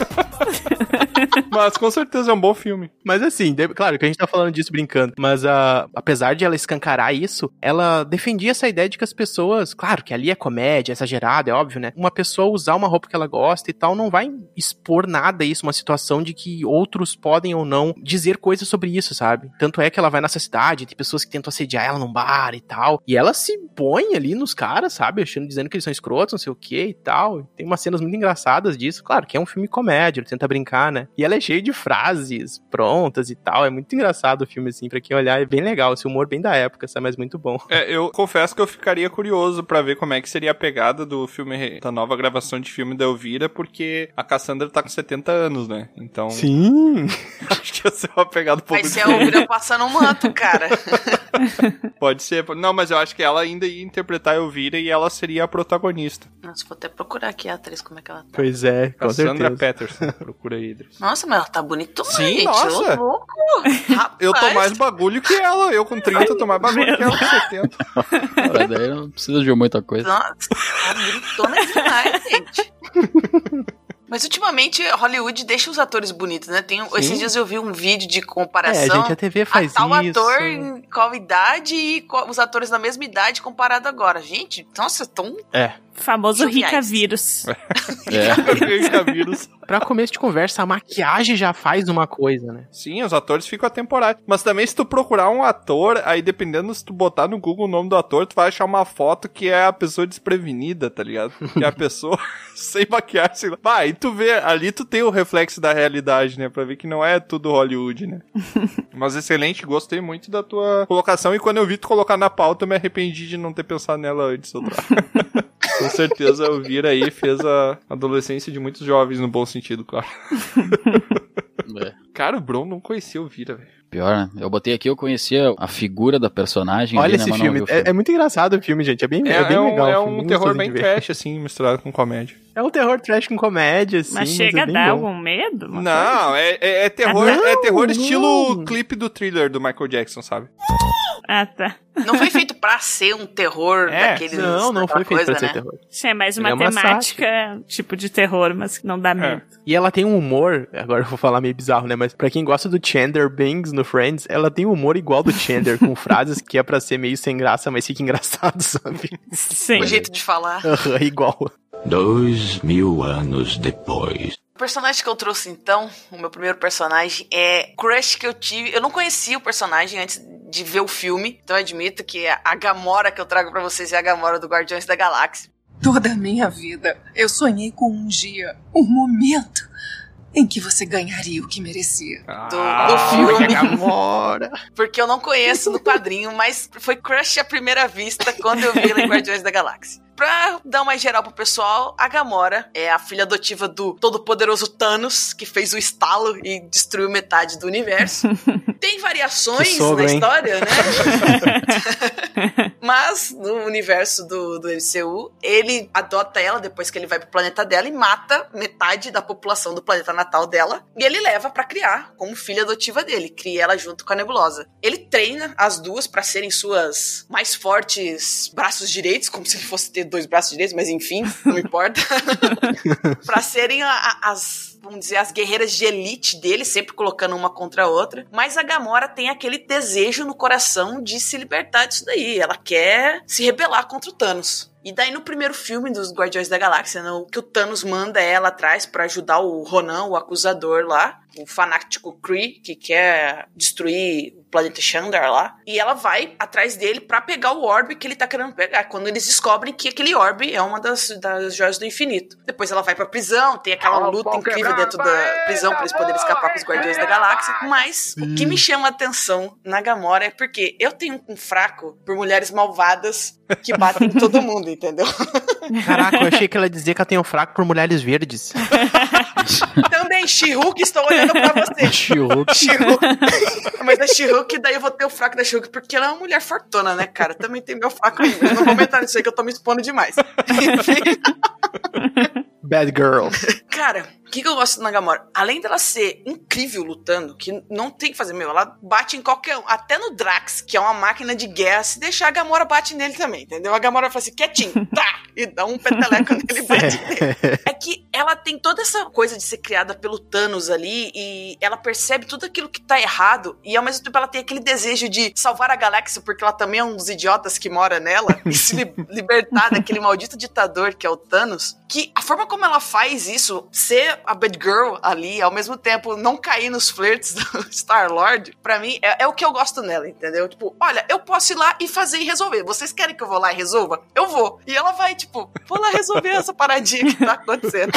[LAUGHS] [LAUGHS] Mas com certeza é um bom filme. Mas assim, de- claro que a gente tá falando disso brincando, mas ah, apesar de ela escancarar isso, ela defendia essa ideia de que as pessoas, claro que ali é comédia, é exagerado, é óbvio, né? Uma pessoa usar uma roupa que ela gosta e tal não vai expor nada a isso, uma situação de que outros podem ou não dizer coisas sobre isso, sabe? Tanto é que ela vai nessa cidade, tem pessoas que tentam assediar ela num bar e tal, e ela se põe ali nos caras, sabe? Achando, dizendo que eles são escrotos, não sei o que e tal. Tem umas cenas muito engraçadas disso, claro que é um filme comédia, ele tenta brincar, né? E ela é cheia de frases prontas e tal, é muito engraçado o filme, assim, pra quem olhar, é bem legal, esse humor bem da época, sabe? Mas muito bom. É, eu confesso que eu ficaria curioso pra ver como é que seria a pegada do filme, da nova gravação de filme da Elvira, porque a Cassandra tá com 70 anos, né? Então, Sim! [LAUGHS] acho que ia ser uma pegada um pouco Vai ser a Elvira passando um manto, cara. [LAUGHS] Pode ser. Não, mas eu acho que ela ainda ia interpretar a Elvira e ela seria a protagonista. Nossa, vou até procurar aqui a atriz, como é que ela tá. Pois é, com Cassandra certeza. Peterson. Procura aí, Idris. Nossa, mas ela tá bonitona, Sim, gente. nossa. Ô, louco. [LAUGHS] Rapaz, Eu tô mais bagulho que ela. Eu com 30 tô mais bagulho que ela com 70. Cara, daí não precisa de muita coisa. Nossa, tá bonitona demais, [LAUGHS] gente. Mas ultimamente Hollywood deixa os atores bonitos, né? Tem, esses dias eu vi um vídeo de É, comparação. gente, a TV faz a tal isso. ator em qual idade e qual- os atores na mesma idade comparado agora. Gente, nossa, tão. É. Famoso rica vírus. [LAUGHS] É. [LAUGHS] vírus. Pra começo de conversa, a maquiagem já faz uma coisa, né? Sim, os atores ficam atemporais. Mas também se tu procurar um ator, aí dependendo se tu botar no Google o nome do ator, tu vai achar uma foto que é a pessoa desprevenida, tá ligado? Que é a pessoa [LAUGHS] sem maquiagem. Sei lá. Vai, e tu vê, ali tu tem o reflexo da realidade, né? Pra ver que não é tudo Hollywood, né? Mas excelente, gostei muito da tua colocação. E quando eu vi tu colocar na pauta, eu me arrependi de não ter pensado nela antes. outra. Com certeza o Vira aí fez a adolescência de muitos jovens, no bom sentido, claro. [LAUGHS] É. Cara, o Bron não conhecia o Vira, velho. Pior, né? Eu botei aqui, eu conhecia a figura da personagem. Olha ali, né, esse mas não filme. vi o É, é muito engraçado o filme, gente. É bem, é, É, bem é um, legal. é o filme, um terror bem trash, assim, misturado com comédia. É um terror trash com comédia, assim. Mas chega é a dar bom. algum medo? Não, é, é, é terror, Não, é terror não. estilo clipe do thriller do Michael Jackson, sabe? Ah, tá. Não foi feito pra ser um terror É, daqueles. Não, não foi feito coisa, pra ser né? terror. Isso é mais uma é uma temática, tipo de terror, mas que não dá medo. E ela tem um humor, agora eu vou falar meio bizarro, né? Mas pra quem gosta do Chandler Bings no Friends, ela tem um humor igual do Chandler, com [LAUGHS] frases que é pra ser meio sem graça, mas fica engraçado, [LAUGHS] sabe? Sim. O jeito de falar. Igual. Dois mil anos depois. O personagem que eu trouxe então, o meu primeiro personagem, é crush que eu tive. Eu não conhecia o personagem antes de ver o filme, então eu admito que a Gamora que eu trago pra vocês é a Gamora do Guardiões da Galáxia. Toda a minha vida eu sonhei com um dia, um momento em que você ganharia o que merecia. Do, do filme. [LAUGHS] Gamora. Porque eu não conheço no quadrinho, mas foi crush à primeira vista quando eu vi ela em Guardiões da Galáxia. Pra dar uma geral pro pessoal, a Gamora é a filha adotiva do todo-poderoso Thanos, que fez o estalo e destruiu metade do universo. [LAUGHS] Tem variações sogro, na hein? história, né? [LAUGHS] Mas no universo do, do MCU, ele adota ela depois que ele vai pro planeta dela e mata metade da população do planeta natal dela. E ele leva pra criar como filha adotiva dele. Cria ela junto com a Nebulosa. Ele treina as duas pra serem suas mais fortes braços direitos, como se ele fosse ter dois braços direitos, mas enfim, não importa. [LAUGHS] pra serem a- a- as vamos dizer, as guerreiras de elite dele, sempre colocando uma contra a outra. Mas a Gamora tem aquele desejo no coração de se libertar disso daí. Ela quer se rebelar contra o Thanos. E daí no primeiro filme dos Guardiões da Galáxia, no, que o Thanos manda ela atrás pra ajudar o Ronan, o acusador lá, o fanático Kree, que quer destruir o planeta Xandar lá. E ela vai atrás dele pra pegar o orbe que ele tá querendo pegar. Quando eles descobrem que aquele orbe é uma das, das joias do infinito. Depois ela vai pra prisão, tem aquela luta incrível dentro da prisão pra eles poderem escapar com os Guardiões da Galáxia. Mas o que me chama a atenção na Gamora é porque eu tenho um fraco por mulheres malvadas que batem em todo mundo, entendeu? Caraca, eu achei que ela ia dizer que ela tem um fraco por mulheres verdes. [LAUGHS] [LAUGHS] Também, She-Hulk, estou olhando pra você. She-Hulk. She-Hulk. [LAUGHS] Mas a She-Hulk, daí eu vou ter o fraco da She-Hulk, porque ela é uma mulher fortuna, né, cara? Também tem meu fraco aí. Mas não vou entrar nisso aí que eu tô me expondo demais. [LAUGHS] Bad girl. [LAUGHS] Cara, o que, que eu gosto da Gamora? Além dela ser incrível lutando, que não tem que fazer, meu, ela bate em qualquer um. Até no Drax, que é uma máquina de guerra, se deixar a Gamora bate nele também, entendeu? A Gamora fala assim, quietinho, [LAUGHS] tá! E dá um peteleco nele e [LAUGHS] bate nele. É que ela tem toda essa coisa de ser criada pelo Thanos ali e ela percebe tudo aquilo que tá errado e ao mesmo tempo ela tem aquele desejo de salvar a galáxia porque ela também é um dos idiotas que mora nela e se li libertar daquele maldito ditador que é o Thanos. Que a forma como ela faz isso, ser a bad girl ali, ao mesmo tempo não cair nos flirts [LAUGHS] do Star-Lord, pra mim é, é o que eu gosto nela, entendeu? Tipo, olha, eu posso ir lá e fazer e resolver. Vocês querem que eu vou lá e resolva? Eu vou. E ela vai, tipo, vou lá resolver essa paradinha que tá acontecendo.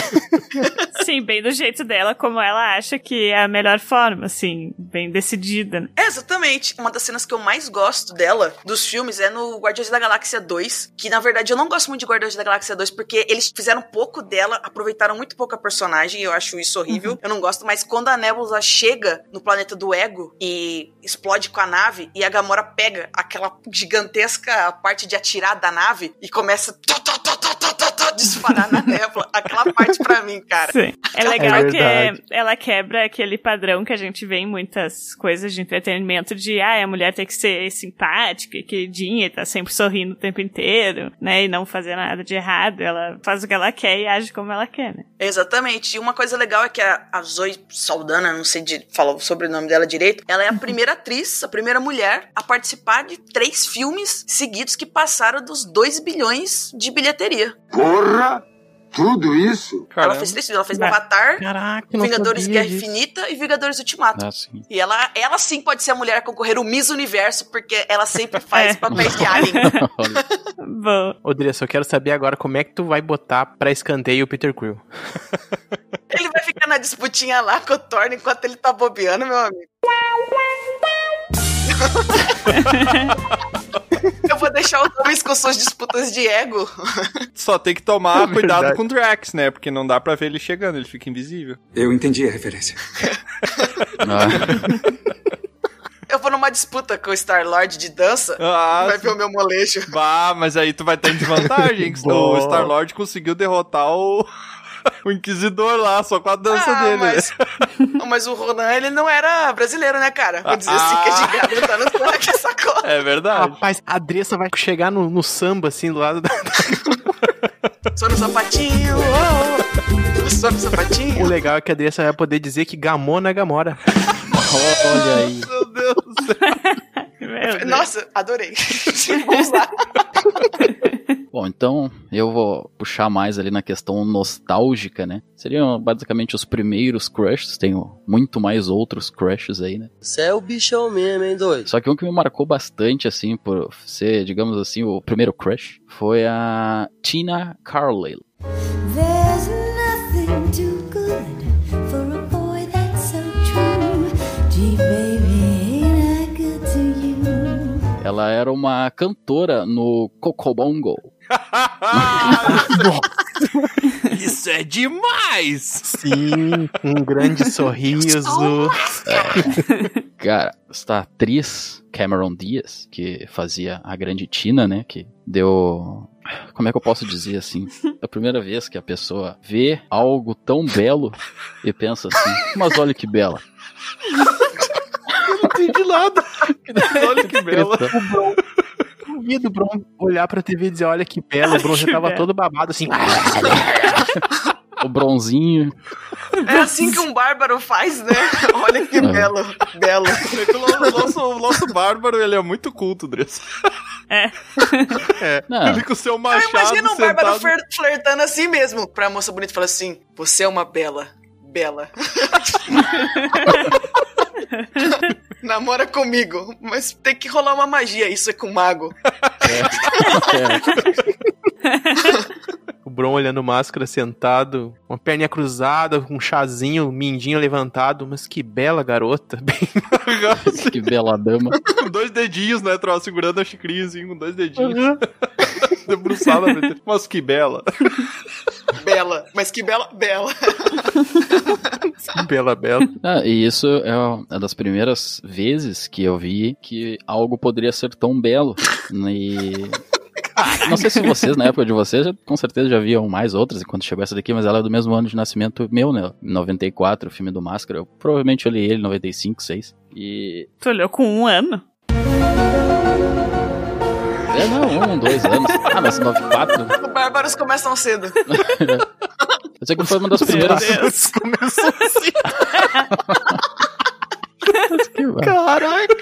[LAUGHS] Sim, bem do jeito dela, como ela acha que é a melhor forma, assim, bem decidida. né? É, exatamente. Uma das cenas que eu mais gosto dela, dos filmes, é no Guardiões da Galáxia 2. Que na verdade eu não gosto muito de Guardiões da Galáxia 2 porque eles fizeram pouco dela, aproveitaram muito pouco a personagem. E eu acho isso horrível. Eu não gosto, mas quando a Nebula chega no planeta do Ego e explode com a nave e a Gamora pega aquela gigantesca parte de atirar da nave e começa. Tó, tó, tó, disparar na névoa. Aquela parte pra mim, cara. Sim. É legal É que ela quebra aquele padrão que a gente vê em muitas coisas de entretenimento de ah, a mulher tem que ser simpática, e queridinha, e tá sempre sorrindo o tempo inteiro, né? E não fazer nada de errado. Ela faz o que ela quer e age como ela quer, né? Exatamente. E uma coisa legal é que a, a Zoe Saldana, não sei de, falar o sobrenome dela direito, ela é a primeira atriz, a primeira mulher a participar de três filmes seguidos que passaram dos 2 bilhões de bilheteria. Porra! Tudo isso? Ela fez três filmes. Ela fez Avatar, Caraca, Vingadores Guerra disso. Infinita e Vingadores Ultimato. Ah. E ela, ela sim pode ser a mulher a concorrer o Miss Universo, porque ela sempre faz [LAUGHS] É. papéis de alien. [LAUGHS] Bom, Ô, Dressa, eu quero saber agora como é que tu vai botar pra escanteio o Peter Quill. Ele vai ficar na disputinha lá com o Thor enquanto ele tá bobeando, meu amigo. [LAUGHS] Eu vou deixar o Thomas com suas disputas de ego. Só tem que tomar cuidado Verdade. com o Drax, né? Porque não dá pra ver ele chegando, ele fica invisível. Eu entendi a referência. [LAUGHS] ah, Eu vou numa disputa com o Star-Lord de dança. Ah, vai ver o meu molejo. Bah, mas aí tu vai estar em desvantagem. que o. [LAUGHS] Star-Lord conseguiu derrotar o... [LAUGHS] o Inquisidor lá, só com a dança Ah, dele. mas, [LAUGHS] mas o Ronan, ele não era brasileiro, né, cara? Vou dizer assim que é gigante, tá no que [LAUGHS] sacou? É verdade. Rapaz, a Dressa vai chegar no, no samba, assim, do lado da... Só no sapatinho, oh, oh. só no O sapatinho. legal é que a Dressa vai poder dizer que Gamona é Gamora. olha aí. Meu Deus do céu. Nossa, adorei. [LAUGHS] Vamos usar. [LAUGHS] Bom, então eu vou puxar mais ali na questão nostálgica, né? Seriam basicamente os primeiros crushes, tenho muito mais outros crushes aí, né? Você é o bichão mesmo, hein, doido? Só que um que me marcou bastante, assim, por ser, digamos assim, o primeiro crush, foi a Tina Carlyle. There's nothing too good Ela era uma cantora no Cocobongo. [LAUGHS] Isso é demais! Sim, um grande [LAUGHS] sorriso. Cara, esta atriz, Cameron Diaz, que fazia a grande Tina, né? Que deu. Como é que eu posso dizer assim? É a primeira vez que a pessoa vê algo tão belo e pensa assim: mas olha que bela. Nada. [LAUGHS] Olha que bela. O Bron. Duvido o Bron olhar pra TV e dizer, olha que belo. O Bron já tava todo babado, assim. [LAUGHS] O bronzinho. É assim que um bárbaro faz, né? [LAUGHS] Olha que belo, belo. É o nosso, o nosso, bárbaro, ele é muito culto, Dress. É. Não, Ele com o seu Eu machado imagino um bárbaro sentado... flir- flertando assim mesmo. Pra moça bonita falar assim: Você é uma bela, bela. Namora comigo, mas tem que rolar uma magia. Isso é com mago. [LAUGHS] O Bron olhando máscara sentado, uma perninha cruzada, com um chazinho, um mindinho levantado. Mas que bela garota. [LAUGHS] Bem, que bela dama. com dois dedinhos, né, Troll, segurando a xicrinha assim, com dois dedinhos. Debruçada, frente. [LAUGHS] Mas que bela. Bela, mas que bela, bela. bela, bela. Ah, e isso é uma das primeiras vezes que eu vi que algo poderia ser tão belo. E Não sei se vocês, na época de vocês, já- com certeza já viam mais outras enquanto chegou essa daqui, mas ela é do mesmo ano de nascimento meu, né? 94, o filme do Máscara. Eu provavelmente olhei ele em 95, 6. E. Tu olhou com um ano. É, não, um, dois anos. Ah, mas 94. Os bárbaros começam cedo. [LAUGHS] Eu sei que foi uma das primeiras. Deus, começou assim. Caraca!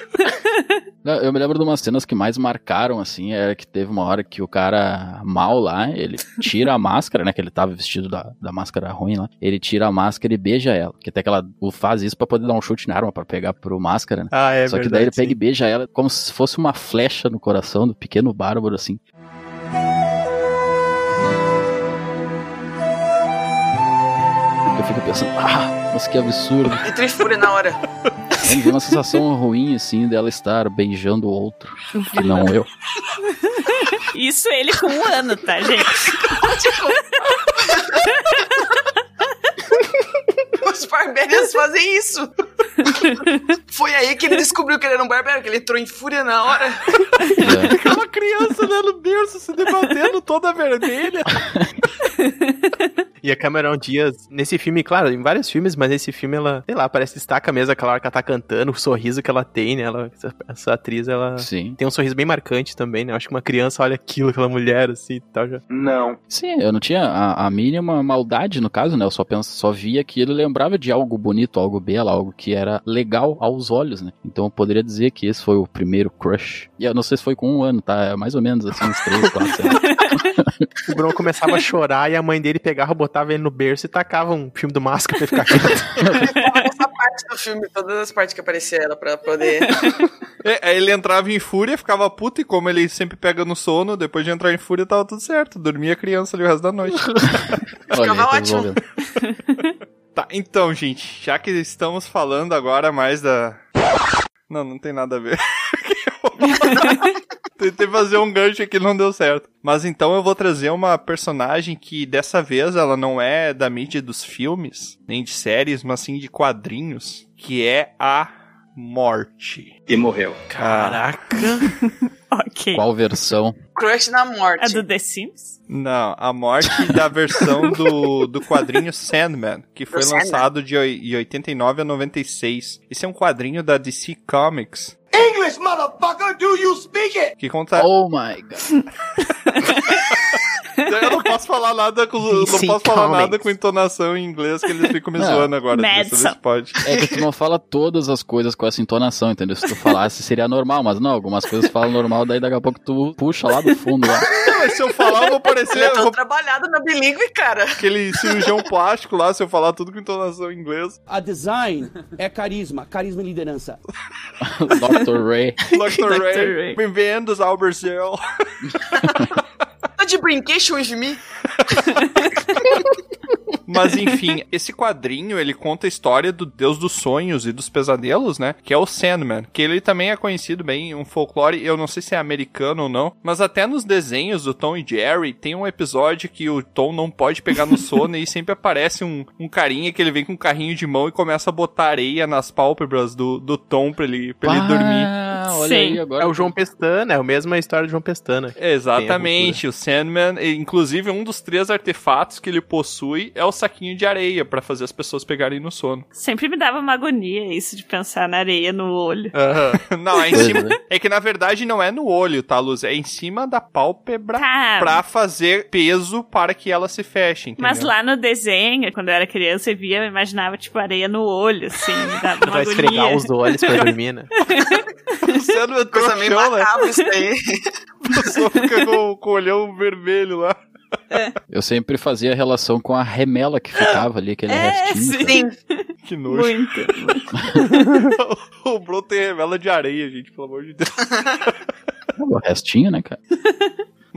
Eu me lembro de umas cenas que mais marcaram, assim, é que teve uma hora que o cara mal lá, ele tira a máscara, né, que ele tava vestido da, da máscara ruim lá, ele tira a máscara e beija ela, que até que ela o faz isso pra poder dar um chute na arma, pra pegar pro máscara, né. Ah, é Só que verdade, daí ele pega sim. e beija ela como se fosse uma flecha no coração do pequeno bárbaro, assim. Eu fico pensando, ah, mas que absurdo. Entra em fúria na hora. Deu uma sensação ruim, assim, dela estar beijando o outro, que não eu. Isso ele com um ano, tá, gente? [LAUGHS] [LAUGHS] Os barbérios fazem isso. Foi aí que ele descobriu que ele era um barbero, que ele entrou em fúria na hora. Aquela criança né, no berço se debatendo toda vermelha. E a Cameron Diaz, nesse filme, claro, em vários filmes, mas nesse filme ela, sei lá, parece que destaca mesmo aquela hora que ela tá cantando, o sorriso que ela tem, né? Ela, essa, essa atriz, ela Sim. tem um sorriso bem marcante também, né? Eu acho que uma criança olha aquilo, aquela mulher assim e tal. Já. Não. Sim, eu não tinha a, a mínima maldade no caso, né? Eu só, penso, só via que ele lembrava de algo bonito, algo belo, algo que era legal aos olhos, né? Então eu poderia dizer que esse foi o primeiro crush. E eu não sei se foi com um ano, tá? É mais ou menos assim, uns três, [LAUGHS] quatro, lá. O Bruno começava a chorar e a mãe dele pegava, botava ele no berço e tacava um filme do Máscara pra ele ficar quieto. Essa parte do filme, todas as partes que aparecia ela pra poder. É, aí ele entrava em fúria, ficava puto, e como ele sempre pega no sono, depois de entrar em fúria tava tudo certo. Dormia a criança ali o resto da noite. Olha, aí, tá ótimo. Tá, então, gente, já que estamos falando agora mais da. Não, não tem nada a ver. [LAUGHS] Tentei fazer um gancho aqui, não deu certo. Mas então eu vou trazer uma personagem que dessa vez ela não é da mídia dos filmes, nem de séries, mas sim de quadrinhos, que é a Morte. E morreu. Caraca. [LAUGHS] ok. Qual versão? Crush na morte. É do The Sims? Não, a morte da versão do, do quadrinho Sandman, que foi Do Sandman. lançado de de 89 a 96. Esse é um quadrinho da DC Comics, English, motherfucker, do you speak it? que conta... Oh my god. [LAUGHS] Eu não posso falar nada com, não posso falar nada com entonação em inglês, que eles ficam me Não. zoando agora. Dessa pode. É que tu não fala todas as coisas com essa entonação, entendeu? Se tu falasse seria normal, mas não, algumas coisas falam normal, daí daqui a pouco tu puxa lá do fundo lá. Mas se eu falar, eu vou parecer é eu tão vou- trabalhado na bilíngue, cara. aquele cirurgião plástico lá, se eu falar tudo com entonação em inglês. A design é carisma, carisma e liderança. Dr. Ray. Dr. Dr. Ray, Ray. bem-vindos ao Brasil. De brincation with me? [LAUGHS] Mas enfim, esse quadrinho ele conta a história do deus dos sonhos e dos pesadelos, né? Que é o Sandman. Que ele também é conhecido bem, um folclore, eu não sei se é americano ou não, mas até nos desenhos do Tom e Jerry tem um episódio que o Tom não pode pegar no sono e sempre aparece um, um carinha que ele vem com um carrinho de mão e começa a botar areia nas pálpebras do, do Tom pra ele, pra ele dormir. Ah, olha Sim. aí agora. É o João Pestana, é a mesma história do João Pestana. Exatamente, o Sandman, inclusive um dos três artefatos que ele possui é o saquinho de areia pra fazer as pessoas pegarem no sono. Sempre me dava uma agonia isso de pensar na areia no olho. [LAUGHS] Não, é em cima. é. É que na verdade não é no olho, tá, Luz? É em cima da pálpebra Tá. pra fazer peso para que ela se feche, entendeu? Mas lá no desenho, quando eu era criança, eu via, eu imaginava, tipo, areia no olho, assim, me dava [LAUGHS] uma Vai esfregar agonia. os olhos pra [LAUGHS] dormir, né? O Sandman Coisa meio trouxão, né? isso aí. [LAUGHS] A pessoa fica com, com o olhão vermelho lá. Eu sempre fazia relação com a remela que ficava ali, aquele É, restinho. cara. Sim. Que nojo. Muito. [LAUGHS] o Bro tem remela de areia, gente, pelo amor de Deus. [LAUGHS] O restinho, né, cara?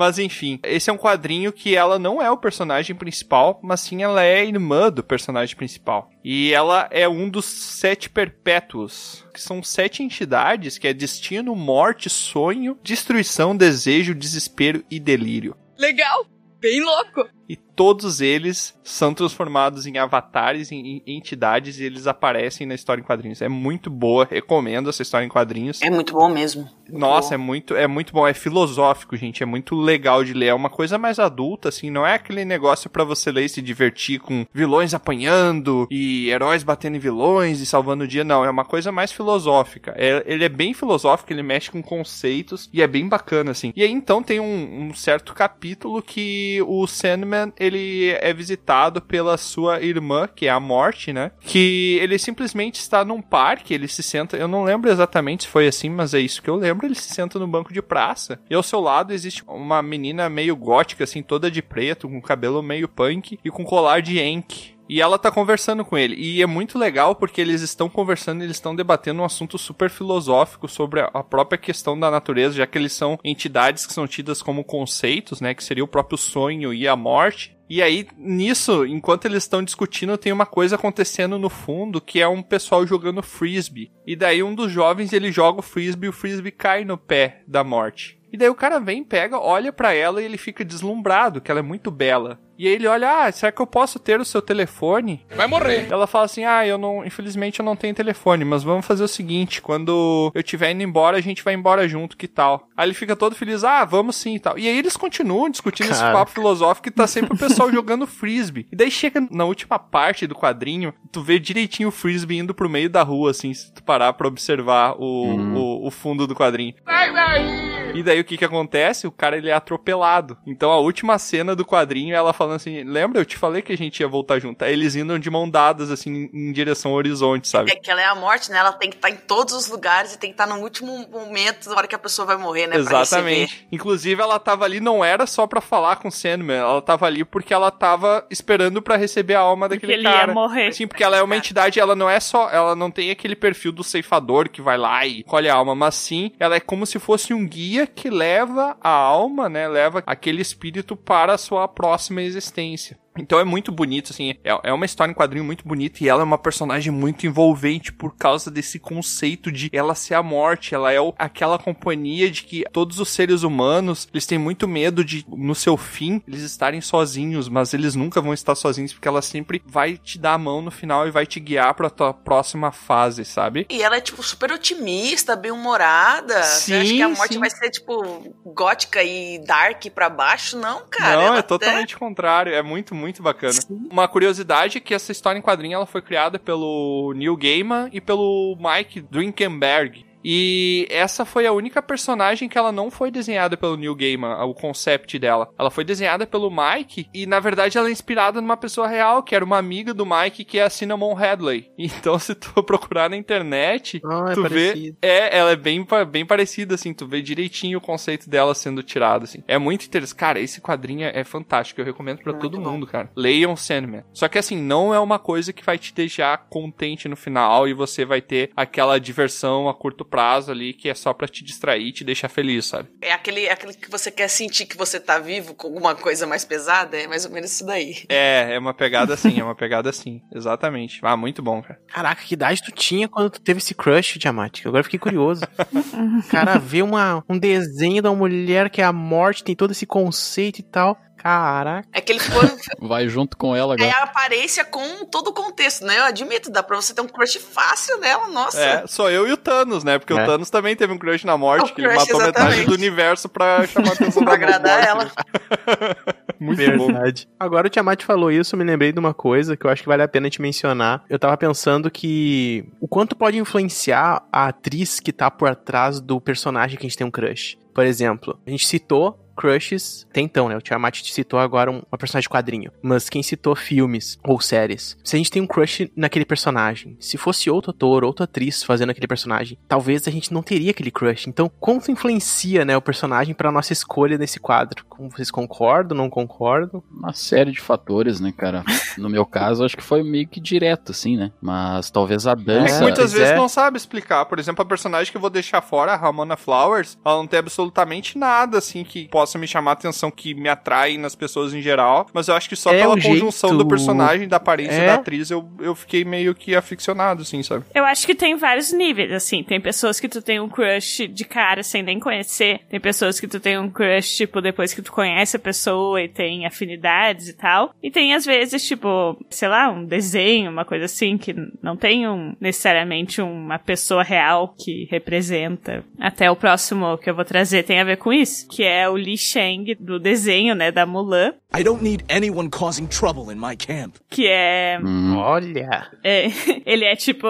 Mas enfim, esse é um quadrinho que ela não é o personagem principal, mas sim ela é irmã do personagem principal. E ela é um dos sete perpétuos, que são sete entidades que é destino, morte, sonho, destruição, desejo, desespero e delírio. Legal, bem louco. E todos eles são transformados em avatares, em, em entidades e eles aparecem na história em quadrinhos. É muito boa, recomendo essa história em quadrinhos. É muito bom mesmo. Nossa, é muito, é muito bom, é filosófico, gente, é muito legal de ler, é uma coisa mais adulta, assim, não é aquele negócio pra você ler e se divertir com vilões apanhando e heróis batendo em vilões e salvando o dia, não, é uma coisa mais filosófica. É- ele é bem filosófico, ele mexe com conceitos e é bem bacana, assim. E aí, então, tem um, um certo capítulo que o Sandman, ele é visitado pela sua irmã, que é a Morte, né? Que ele simplesmente está num parque, ele se senta, eu não lembro exatamente se foi assim, mas é isso que eu lembro, ele se senta no banco de praça, e ao seu lado existe uma menina meio gótica, assim, toda de preto, com cabelo meio punk e com colar de Enk. E ela tá conversando com ele. E é muito legal porque eles estão conversando, eles estão debatendo um assunto super filosófico sobre a própria questão da natureza, já que eles são entidades que são tidas como conceitos, né? Que seria o próprio sonho e a morte. E aí, nisso, enquanto eles estão discutindo, tem uma coisa acontecendo no fundo, que é um pessoal jogando frisbee. E daí um dos jovens, ele joga o frisbee e o frisbee cai no pé da morte. E daí o cara vem, pega, olha pra ela e ele fica deslumbrado, que ela é muito bela. E aí ele olha, ah, será que eu posso ter o seu telefone? Vai morrer. Ela fala assim, ah, eu não, infelizmente eu não tenho telefone, mas vamos fazer o seguinte, quando eu estiver indo embora, a gente vai embora junto, que tal? Aí ele fica todo feliz, ah, vamos sim e tal. E aí eles continuam discutindo esse Cara. papo filosófico e tá sempre o pessoal [LAUGHS] jogando frisbee. E daí chega na última parte do quadrinho, tu vê direitinho o frisbee indo pro meio da rua, assim, se tu parar pra observar o, o, o fundo do quadrinho. Sai daí! E daí o que que acontece? O cara ele é atropelado. Então a última cena do quadrinho é ela falando assim: Lembra? Eu te falei que a gente ia voltar junto. Aí eles indo de mão dadas, assim, em direção ao horizonte, sabe? É que ela é a morte, né? Ela tem que estar em todos os lugares e tem que estar no último momento, na hora que a pessoa vai morrer, né? pra Exatamente. Inclusive, ela tava ali, não era só pra falar com o Sandman, ela tava ali porque ela tava esperando pra receber a alma daquele ele ia cara. morrer. Sim, porque ela é uma entidade, ela não é só, ela não tem aquele perfil do ceifador que vai lá e colhe a alma, mas sim, ela é como se fosse um guia que leva a alma, né, leva aquele espírito para a sua próxima existência. Então é muito bonito, assim, é, é uma história em quadrinho muito bonita e ela é uma personagem muito envolvente por causa desse conceito de ela ser a morte, ela é o- aquela companhia de que todos os seres humanos, eles têm muito medo de, no seu fim, eles estarem sozinhos, mas eles nunca vão estar sozinhos porque ela sempre vai te dar a mão no final e vai te guiar pra tua próxima fase, sabe? E ela é, tipo, super otimista, bem-humorada. Você acha que a morte sim. vai ser, tipo, gótica e dark pra baixo? Não, cara. Não, ela é até- totalmente contrário. É muito, muito bacana. Uma curiosidade é que essa história em quadrinho ela foi criada pelo Neil Gaiman e pelo Mike Drinkenberg. E essa foi a única personagem que ela não foi desenhada pelo Neil Gaiman, o concept dela. Ela foi desenhada pelo Mike e, na verdade, ela é inspirada numa pessoa real, que era uma amiga do Mike, que é a Cinnamon Hadley. [LAUGHS] Então, se tu [LAUGHS] procurar na internet, Ah, é tu vê... parecido. É, ela é bem, bem parecida, assim, tu vê direitinho o conceito dela sendo tirado, assim. É muito interessante. Cara, esse quadrinho é fantástico, eu recomendo pra todo mundo, cara. Leiam Sandman. Só que, assim, não é uma coisa que vai te deixar contente no final e você vai ter aquela diversão a curto prazo ali que é só pra te distrair e te deixar feliz, sabe? É aquele, aquele que você quer sentir que você tá vivo com alguma coisa mais pesada, é mais ou menos isso daí. [LAUGHS] É, é uma pegada assim, é uma pegada assim. Exatamente. Ah, muito bom, cara. Caraca, que idade tu tinha quando tu teve esse crush, Tiamat? Agora fiquei curioso. [LAUGHS] Cara, ver uma, um desenho da mulher que é a morte, tem todo esse conceito e tal. Caraca. É que ele foi. [LAUGHS] Vai junto com ela É agora. a aparência com todo o contexto, né? Eu admito, dá pra você ter um crush fácil nela, nossa. É, sou eu e o Thanos, né? Porque É. o Thanos também teve um crush na morte, O que ele crush, matou metade exatamente. do universo pra chamar a atenção Pra da agradar morte. ela. [LAUGHS] Muito bom. Verdade. Agora o Tiamat falou isso, eu me lembrei de uma coisa que eu acho que vale a pena te mencionar. Eu tava pensando que o quanto pode influenciar a atriz que tá por trás do personagem que a gente tem um crush. Por exemplo, a gente citou crushes, até então, né? O Tiamat te citou agora um, uma personagem de quadrinho. Mas quem citou filmes ou séries? Se a gente tem um crush naquele personagem, se fosse outro ator, outra atriz fazendo aquele personagem, talvez a gente não teria aquele crush. Então, quanto influencia, né, o personagem pra nossa escolha nesse quadro? Como vocês concordam, não concordam? Uma série de fatores, né, cara? No meu caso, acho que foi meio que direto, assim, né? Mas talvez a É que dança. muitas pois vezes é. não sabe explicar. Por exemplo, a personagem que eu vou deixar fora, a Ramona Flowers, ela não tem absolutamente nada, assim, que possa possa me chamar a atenção, que me atrai nas pessoas em geral, mas eu acho que só É pela conjunção jeito- do personagem, da aparência É. da atriz, eu, eu fiquei meio que aficionado, assim, sabe? Eu acho que tem vários níveis, assim. Tem pessoas que tu tem um crush de cara sem nem conhecer. Tem pessoas que tu tem um crush, tipo, depois que tu conhece a pessoa e tem afinidades e tal. E tem, às vezes, tipo, sei lá, um desenho, uma coisa assim, que não tem um, necessariamente uma pessoa real que representa. Até o próximo que eu vou trazer tem a ver com isso, que é o Li Sheng do desenho, né, da Mulan. I don't need anyone causing trouble in my camp. Que é Olha. é, [LAUGHS] ele é tipo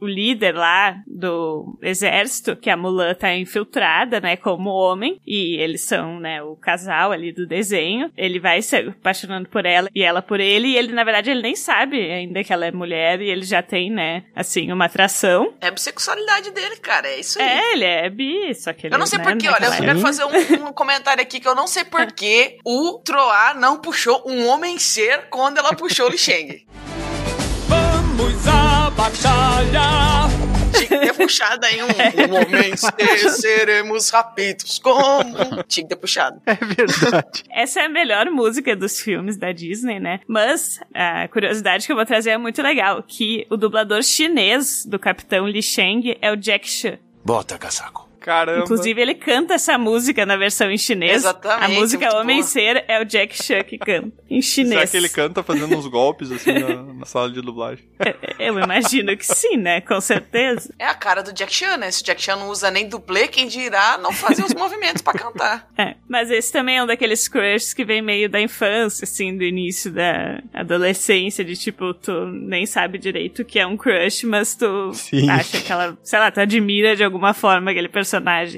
o líder lá do exército, que a Mulan tá infiltrada, né, como homem, e eles são, né, o casal ali do desenho. Ele vai se apaixonando por ela e ela por ele, e ele, na verdade, ele nem sabe ainda que ela é mulher, e ele já tem, né, assim, uma atração. É a bissexualidade dele, cara. É isso aí. É, ele é bi, só que ele Eu não sei né, porquê, olha, eu quero fazer um, um comentário aqui que eu não sei porquê [LAUGHS] o Troá não puxou um homem ser quando ela puxou o Lixeng. Vamos à batalha! Tinha que ter puxado aí um, um homem ser, seremos rapidos como... Tinha que ter puxado. É verdade. Essa é a melhor música dos filmes da Disney, né? Mas a curiosidade que eu vou trazer é muito legal, que o dublador chinês do Capitão Li Sheng é o Jack Chan. Bota casaco. Caramba. Inclusive, ele canta essa música na versão em chinês. Exatamente, A música Homem boa. Ser é o Jack Chan que canta. Em [LAUGHS] chinês. Será que ele canta fazendo uns golpes, assim, na, na sala de dublagem? [LAUGHS] Eu imagino que sim, né? Com certeza. É a cara do Jack Chan, né? Se o Jack Chan não usa nem dublê, quem dirá não fazer os movimentos pra cantar. [LAUGHS] É, mas esse também é um daqueles crushes que vem meio da infância, assim, do início da adolescência, de tipo, tu nem sabe direito o que é um crush, mas tu Sim. acha que ela, sei lá, tu admira de alguma forma aquele personagem.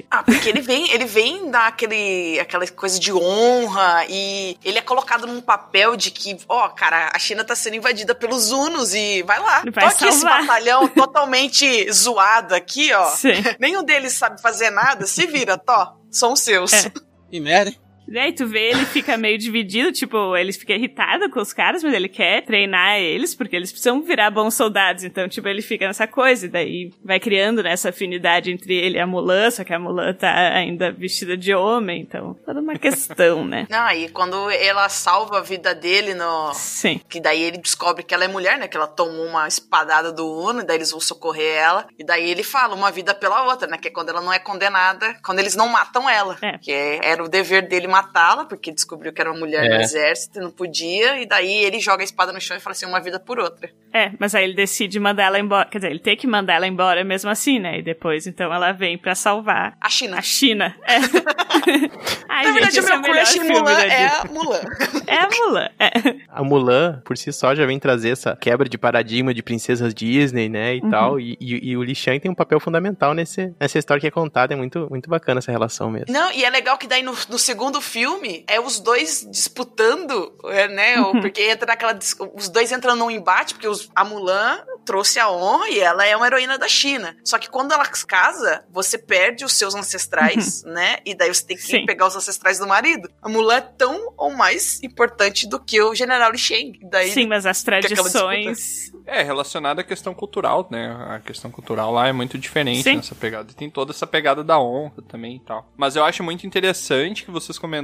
Ah, porque ele vem, ele vem daquele, aquela coisa de honra e ele é colocado num papel de que, ó, cara, a China tá sendo invadida pelos Hunos e vai lá. Vai Tô aqui esse salvar. batalhão totalmente zoado aqui, ó. Sim. Nenhum deles sabe fazer nada, se vira, tó. São os seus. É. Que merda, hein? E aí tu vê, ele fica meio dividido, tipo, ele fica irritado com os caras, mas ele quer treinar eles, porque eles precisam virar bons soldados. Então, tipo, ele fica nessa coisa, e daí vai criando né, essa afinidade entre ele e a Mulan, só que a Mulan tá ainda vestida de homem, então, toda uma questão, né? [LAUGHS] Ah, e quando ela salva a vida dele no. Sim. Que daí ele descobre que ela é mulher, né? Que ela tomou uma espadada do Uno, e daí eles vão socorrer ela. E daí ele fala uma vida pela outra, né? Que é quando ela não é condenada, quando eles não matam ela. É. Que é- era o dever dele matá-la, porque descobriu que era uma mulher no É. exército e não podia. E daí ele joga a espada no chão e fala assim: uma vida por outra. É, mas aí ele decide mandar ela embora. Quer dizer, ele tem que mandar ela embora mesmo assim, né? E depois, então, ela vem pra salvar A China. a China. É. [LAUGHS] Ai, Na verdade, gente, o é meu o melhor crush filme Mulan é a Mulan. É a Mulan. É. A Mulan, por si só, já vem trazer essa quebra de paradigma de princesas Disney, né, e Uhum. tal. E, e- e o Li Shang tem um papel fundamental nesse, nessa história que é contada. É muito, muito bacana essa relação mesmo. Não, e é legal que daí no, no segundo filme é os dois disputando, é, né? Uhum. Porque entra naquela. Os dois entram num embate, porque os- a Mulan trouxe a honra e ela é uma heroína da China. Só que quando ela casa, você perde os seus ancestrais, né? E daí você tem que Uhum. Sim. pegar os ancestrais do marido. A Mulan é tão ou mais importante do que o general Li Sheng. Daí Sim, mas as tradições. É, relacionado à questão cultural, né? A questão cultural lá é muito diferente Sim. nessa pegada. E tem toda essa pegada da honra também e tal. Mas eu acho muito interessante que vocês comentaram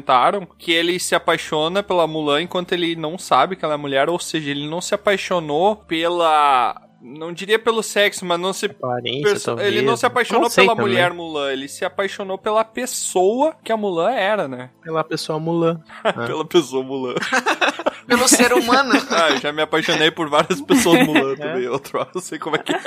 que ele se apaixona pela Mulan enquanto ele não sabe que ela é mulher, ou seja, ele não se apaixonou pela. Não diria pelo sexo, mas não se. Perso-. Ele não se apaixonou Não pela também. mulher Mulan, ele se apaixonou pela pessoa que a Mulan era, né? Pela pessoa Mulan. [LAUGHS] pela pessoa Mulan. [LAUGHS] pelo ser humano. [LAUGHS] ah, eu já me apaixonei por várias pessoas Mulan também. Outro, eu sei como é que é.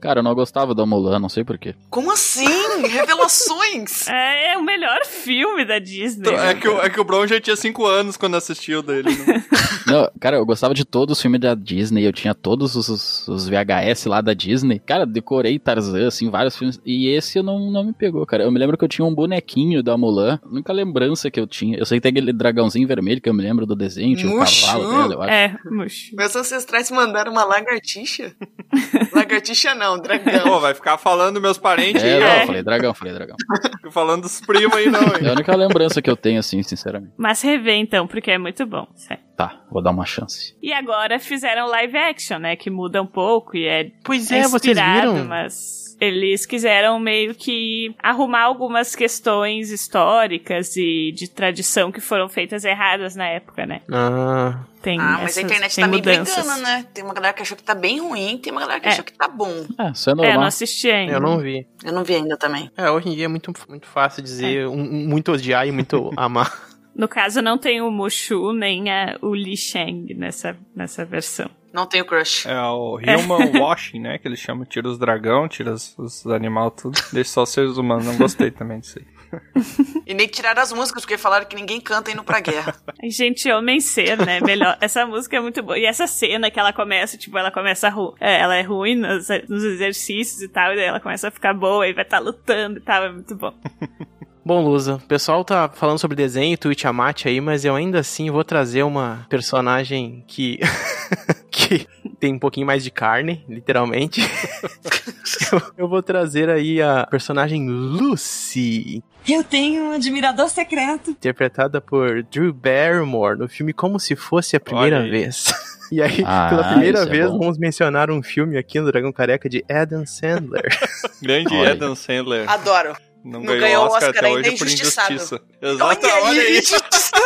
Cara, eu não gostava da Mulan, não sei porquê. Como assim? Revelações! [LAUGHS] É, é o melhor filme da Disney. É que, o- é que o Bron já tinha 5 anos quando assistiu dele. Né? [LAUGHS] Não, cara, eu gostava de todos os filmes da Disney, eu tinha todos os, os VHS lá da Disney. Cara, decorei Tarzan, assim, vários filmes. E esse não, não me pegou, cara. Eu me lembro que eu tinha um bonequinho da Mulan. A única lembrança que eu tinha. Eu sei que tem aquele dragãozinho vermelho que eu me lembro do desenho, tinha um Muxu. cavalo dela, eu acho. É, murcho. Meus ancestrais mandaram uma lagartixa. [LAUGHS] lagartixa não, dragão. Pô, vai ficar falando meus parentes É, aí, não, falei dragão, falei dragão. Fica falando dos primos aí, não, É a hein? única lembrança que eu tenho, assim, sinceramente. Mas revê então, porque é muito bom. sério. Tá, vou dar uma chance. E agora fizeram live action, né? Que muda um pouco e é. Pois é, vocês inspirado, viram? Mas. Eles quiseram meio que arrumar algumas questões históricas e de tradição que foram feitas erradas na época, né? Ah, Tem Ah, mas essas- a internet tá meio brigando, né? Tem uma galera que achou que tá bem ruim, tem uma galera que É. achou que tá bom. É, isso é É, eu normal. não assisti ainda. eu não vi. Eu não vi ainda também. É, hoje em dia é muito, muito fácil dizer um, um muito odiar e muito [LAUGHS] amar. No caso, não tem o Mushu nem a, o Li Shang nessa, nessa versão. Não tenho crush. É o human [LAUGHS] washing, né? Que eles chamam. Tira os dragão, tira os, os animais, tudo. Deixa só os seres humanos. Não gostei também disso aí. [LAUGHS] E nem tiraram as músicas, porque falaram que ninguém canta indo pra guerra. [LAUGHS] Gente, homem ser, né? Melhor. Essa música é muito boa. E essa cena que ela começa, tipo, ela começa ru... é, ela é ruim nos, nos exercícios e tal, e daí ela começa a ficar boa e vai estar lutando e tal, é muito bom. Bom, Lusa, o pessoal tá falando sobre desenho, tu e Tiamat aí, mas eu ainda assim vou trazer uma personagem que. Tem um pouquinho mais de carne, literalmente. eu, [LAUGHS] eu vou trazer aí a personagem Lucy, Eu tenho um admirador secreto. interpretada por Drew Barrymore no filme Como Se Fosse a Primeira. Vez. [LAUGHS] E aí, Ah, pela primeira é vez, bom. vamos mencionar um filme aqui no Dragão Careca de Adam Sandler. Grande [LAUGHS] Olha. Adam Sandler. Adoro. Não, Não ganhou, ganhou Oscar, Oscar até ainda, hoje por injustiçado. injustiça. Exato, olha, Olha aí, aí. [LAUGHS]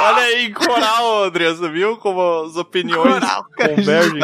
Olha aí, coral, Andressa, viu como as opiniões Coral. [LAUGHS] convergem?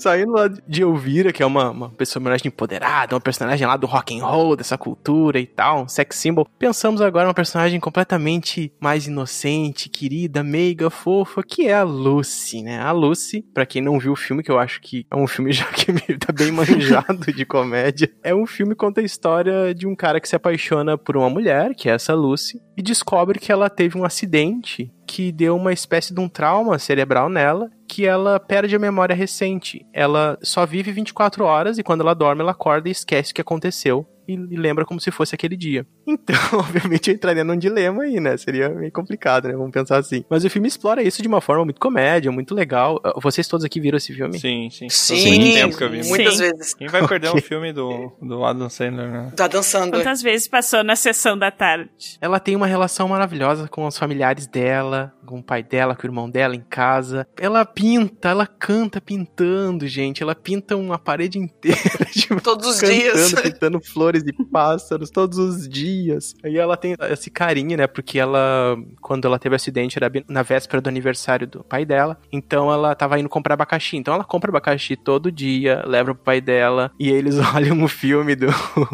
Saindo lá de Elvira, que é uma, uma personagem empoderada, uma personagem lá do rock and roll, dessa cultura e tal, um sex symbol. Pensamos agora uma personagem completamente mais inocente, querida, meiga, fofa, que é a Lucy, né? A Lucy, pra quem não viu o filme, que eu acho que é um filme [LAUGHS] já que tá bem manjado de comédia, é um filme que conta a história de um cara que se apaixona por uma mulher, que é essa Lucy, e descobre que ela teve um acidente que deu uma espécie de um trauma cerebral nela, que ela perde a memória recente. Ela só vive 24 horas e quando ela dorme, ela acorda e esquece o que aconteceu. E lembra como se fosse aquele dia. [LAUGHS] Então, obviamente, eu entraria num dilema aí, né? Seria meio complicado, né? Vamos pensar assim. Mas o filme explora isso de uma forma muito comédia, muito legal. Ah, Vocês todos aqui viram esse filme? Sim, sim. Sim, muito tempo que eu vi. muitas Sim. vezes. Quem vai perder Ok. um filme do, do Adam Sandler, né? Tá dançando. Quantas vezes passou na sessão da tarde? Ela tem uma relação maravilhosa com os familiares dela, com o pai dela, com o irmão dela em casa. Ela pinta, ela canta pintando, gente. Ela pinta uma parede inteira. tipo, [LAUGHS] Todos os cantando, dias. [LAUGHS] pintando flores e pássaros todos os dias. Aí ela tem esse carinho, né? Porque ela, quando ela teve o acidente, era na véspera do aniversário do pai dela. Então ela tava indo comprar abacaxi. Então ela compra abacaxi todo dia, leva pro pai dela. E eles [LAUGHS] olham o filme do.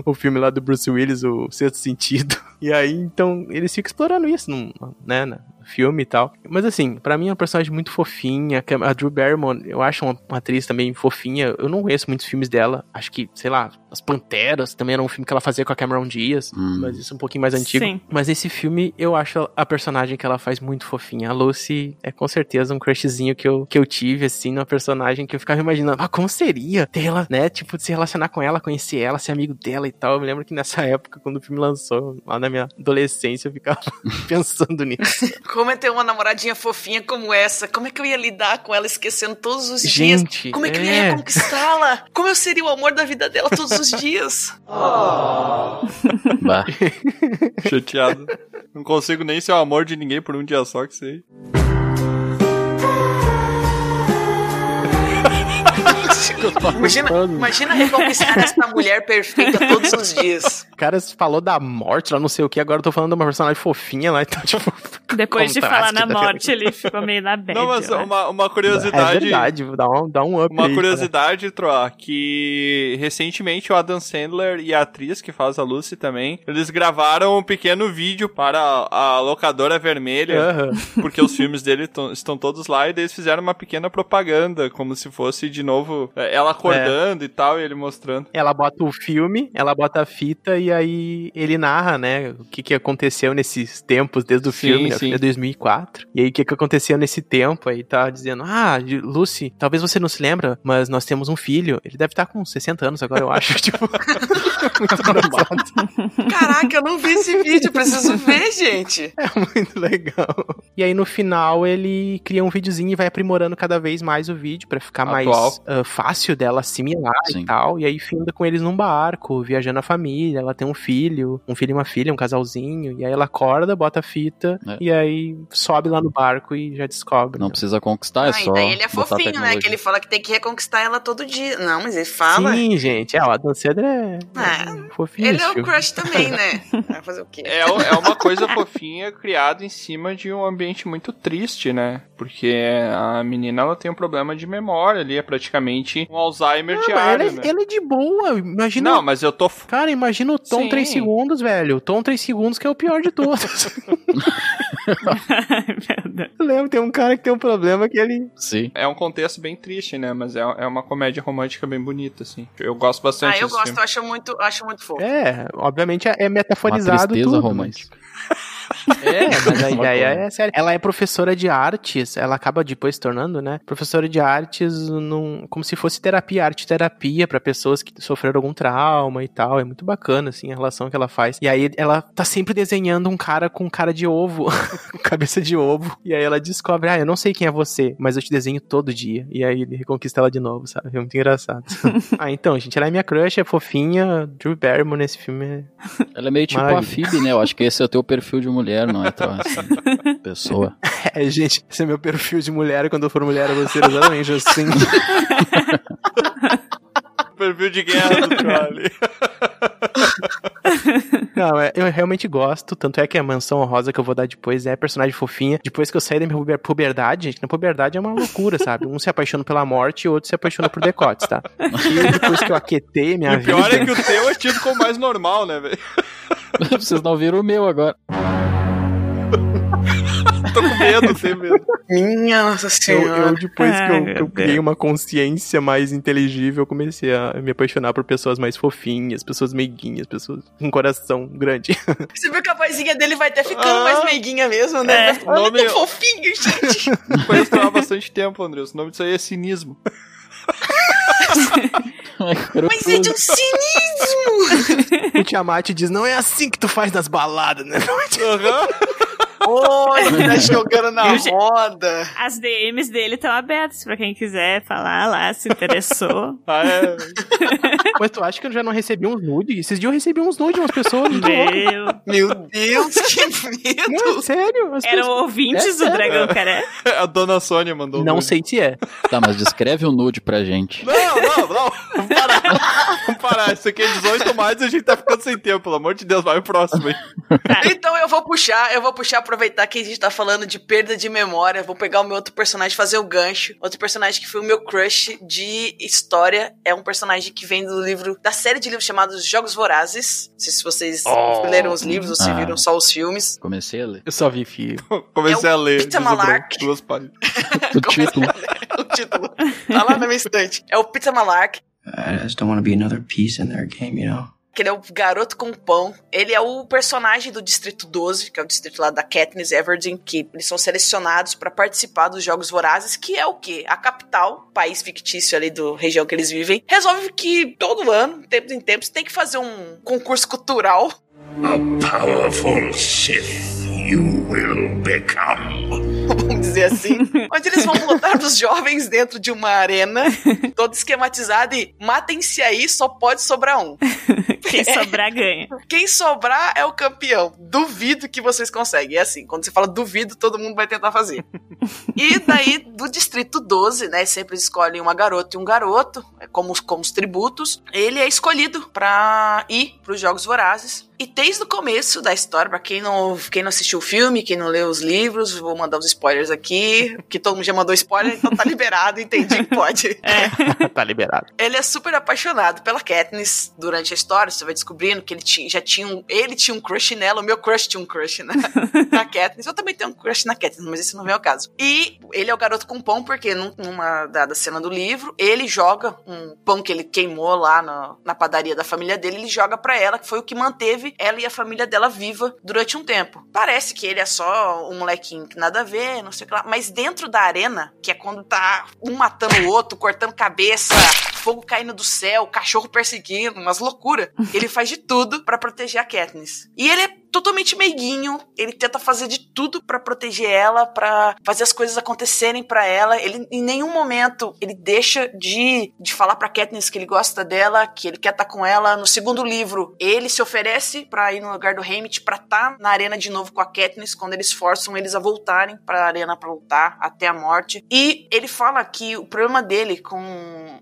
o filme lá do Bruce Willis, o Sexto Sentido. E aí, então, eles ficam explorando isso, num, né? Filme e tal. Mas assim, pra mim é uma personagem muito fofinha. que A Drew Barrymore, eu acho uma atriz também fofinha. Eu não conheço muitos filmes dela. Acho que, sei lá, As Panteras também era um filme que ela fazia com a Cameron Diaz. Hum. Mas isso é um pouquinho mais antigo. Sim. Mas esse filme, eu acho a personagem que ela faz muito fofinha. A Lucy é com certeza um crushzinho que eu, que eu tive, assim, numa personagem que eu ficava imaginando, ah, como seria ter ela, né? Tipo, de se relacionar com ela, conhecer ela, ser amigo dela e tal. Eu me lembro que nessa época, quando o filme lançou, lá na minha adolescência, eu ficava [LAUGHS] pensando nisso. [LAUGHS] Como é ter uma namoradinha fofinha como essa? Como é que eu ia lidar com ela esquecendo todos os Gente, dias? Como é que eu é. ia reconquistá-la? Como eu seria o amor da vida dela todos os [LAUGHS] dias? Bah. [LAUGHS] Chateado. Não consigo nem ser o amor de ninguém por um dia só, que sei. Imagina, imagina reconquistar essa mulher perfeita todos os dias. O cara falou da morte lá, não sei o que, agora eu tô falando de uma personagem fofinha lá, então, [LAUGHS] tipo. Depois de falar na morte, ele ficou meio na bad. Não, mas acho. uma, uma É curiosidade. verdade, dá um, dá um up. Uma aí, curiosidade, Troa, que recentemente o Adam Sandler e a atriz que faz a Lucy também, eles gravaram um pequeno vídeo para a, a locadora vermelha. Aham. porque os filmes dele tão- estão todos lá, e daí eles fizeram uma pequena propaganda, como se fosse de novo é, ela acordando e tal, e ele mostrando. Ela bota o filme, ela bota a fita e aí ele narra, né, o que, que aconteceu nesses tempos desde o Sim, filme, né, sim. filme é 2004. E aí o que, que aconteceu nesse tempo aí, tá dizendo, ah, Lucy, talvez você não se lembra, mas nós temos um filho. Ele deve estar com 60 anos agora, eu acho, [LAUGHS] tipo, muito engraçado. Caraca, eu não vi esse vídeo, preciso ver, gente. [LAUGHS] É muito legal. E aí no final ele cria um videozinho e vai aprimorando cada vez mais o vídeo pra ficar mais Atual. ah, fácil dela assimilar Sim. e tal. E aí finda com eles num barco, viajando a família. Ela tem um filho, um filho e uma filha, um casalzinho, e aí ela acorda, bota a fita, É. e aí sobe lá no barco e já descobre. Não precisa conquistar, é Ah, só. daí ele é fofinho, né? Que ele fala que tem que reconquistar ela todo dia. Não, mas ele fala. Sim, gente, é, o Adam Sandler é, É, fofinho. ele é o crush também, né? [LAUGHS] Vai fazer o quê? É, é uma coisa fofinha criada em cima de um ambiente muito triste, né? Porque a menina ela tem um problema de memória ali, é praticamente um Alzheimer Não, diário, ele, né? ele é de boa, imagina... Não, mas eu tô. Cara, imagina o Tom Sim. 3 segundos, velho. O Tom 3 segundos que é o pior de todos. [LAUGHS] [LAUGHS] Eu lembro, tem um cara que tem um problema que ele... Sim. É um contexto bem triste, né? Mas é, é uma comédia romântica bem bonita, assim. Eu gosto bastante Ah, eu desse gosto, filme. eu acho muito, acho muito fofo. É, obviamente é Uma metaforizado tristeza tudo. romântica. [LAUGHS] É, mas a ideia é séria. Ela é professora de artes, ela acaba depois se tornando, né? Professora de artes num, como se fosse terapia, arte terapia pra pessoas que sofreram algum trauma e tal. É muito bacana, assim, a relação que ela faz. E aí ela tá sempre desenhando um cara com cara de ovo, [LAUGHS] cabeça de ovo. E aí ela descobre, ah, eu não sei quem é você, mas eu te desenho todo dia. E aí ele reconquista ela de novo, sabe? É muito engraçado. [LAUGHS] ah, então, gente, ela é minha crush, é fofinha. Drew Barrymore nesse filme é Ela é meio tipo a. Phoebe, né? Eu acho que esse é o teu perfil de mulher, não é? Então, assim, [LAUGHS] pessoa. É, gente, esse é meu perfil de mulher. Quando eu for mulher, eu vou ser exatamente assim. [LAUGHS] Perfil de guerra do Trolley. [LAUGHS] Não, é, eu realmente gosto. Tanto é que a mansão honrosa que eu vou dar depois é personagem fofinha. Depois que eu saí da minha puber- puberdade, gente, na puberdade é uma loucura, sabe? Um se apaixona pela morte e o outro se apaixona por decotes, tá? E depois que eu aquetei minha E o pior vida. é que o teu é tido como mais normal, né, velho? Vocês não viram o meu agora. Medo, tenho medo. Minha nossa Eu, senhora. eu, depois que eu, meu que eu Deus. criei uma consciência mais inteligível, eu comecei a me apaixonar por pessoas mais fofinhas, pessoas meiguinhas, pessoas com coração grande. [LAUGHS] Você viu que a vozinha dele vai até ficando Ah. mais meiguinha mesmo, né? É. Ficando Nome- tão fofinho, [LAUGHS] gente. Conheço teu há bastante tempo, André. O nome disso aí é cinismo. [LAUGHS] Mas é de um cinismo. [LAUGHS] o Tiamat diz: não é assim que tu faz nas baladas, né? Aham. Olha, tá jogando na E ge- roda. As DMs dele estão abertas pra quem quiser falar lá, se interessou. [LAUGHS] Ah, é. [LAUGHS] Mas tu acha que eu já não recebi uns nudes? Esses dias eu recebi uns nudes de umas pessoas. Meu. Meu Deus, que medo. Não, é sério. as Eram pessoas- ouvintes É do. Dragão Careca. A dona Sônia mandou. Não nude. sei se é. Tá, mas descreve o nude pra gente. Não, não, não. Vamos parar. Vamos parar. Isso aqui é 18 mais e a gente tá ficando sem tempo. Pelo amor de Deus, vai o próximo aí. [LAUGHS] Então eu vou puxar, eu vou puxar, aproveitar que a gente tá falando de perda de memória. Vou pegar o meu outro personagem, fazer o gancho. Outro personagem que foi o meu crush de história. É um personagem que vem do livro, da série de livros chamados Jogos Vorazes. Não sei se vocês Oh. leram os livros ou se Ah. viram só os filmes. Comecei a ler. Eu só vi fio. [LAUGHS] Comecei É a ler. Peter Bruno, Malark. Duas páginas. O título. [LAUGHS] o título. Tá lá na minha estante. É o Peter Malark. I just don't want to be another piece in their game, you know? que ele é o garoto com pão. Ele é o personagem do Distrito 12, que é o distrito lá da Katniss Everdeen, que eles são selecionados para participar dos Jogos Vorazes, que é o quê? A capital, país fictício ali do região que eles vivem, resolve que todo ano, tempos em tempos, tem que fazer um concurso cultural. A powerful Sith you will become. Dizer assim, [LAUGHS] onde eles vão lotar os jovens dentro de uma arena, [LAUGHS] toda esquematizada e matem-se aí, só pode sobrar um. [LAUGHS] Quem sobrar ganha. Quem sobrar é o campeão. Duvido que vocês conseguem. É assim, quando você fala duvido, todo mundo vai tentar fazer. e daí, do distrito 12, né? Sempre escolhem uma garota e um garoto, é como, os- como os tributos. Ele é escolhido pra ir pros Jogos Vorazes. E desde o começo da história, pra quem não, quem não assistiu o filme, quem não leu os livros, vou mandar os spoilers aqui, que todo mundo já mandou spoiler, então tá liberado, entendi que pode. [LAUGHS] [LAUGHS] tá liberado. Ele é super apaixonado pela Katniss durante a história. Você vai descobrindo que ele tinha, já tinha um, ele tinha um crush nela, o meu crush tinha um crush na, [LAUGHS] na Katniss. Eu também tenho um crush na Katniss, mas esse não vem ao caso. E ele é o garoto com pão, porque num- numa dada cena do livro, ele joga um pão que ele queimou lá na, na padaria da família dele, ele joga pra ela, que foi o que manteve ela e a família dela viva durante um tempo. Parece que ele é só um molequinho que nada a ver, não sei o que lá, mas dentro da arena, que é quando tá um matando o outro, cortando cabeça, fogo caindo do céu, cachorro perseguindo, umas loucuras. [LAUGHS] Ele faz de tudo pra proteger a Katniss. E ele é totalmente meiguinho. Ele tenta fazer de tudo pra proteger ela, pra fazer as coisas acontecerem pra ela. Ele em nenhum momento ele deixa de, de falar pra Katniss que ele gosta dela, que ele quer estar com ela. No segundo livro, ele se oferece pra ir no lugar do Hamlet pra estar na arena de novo com a Katniss quando eles forçam eles a voltarem pra arena pra lutar até a morte. E ele fala que o problema dele com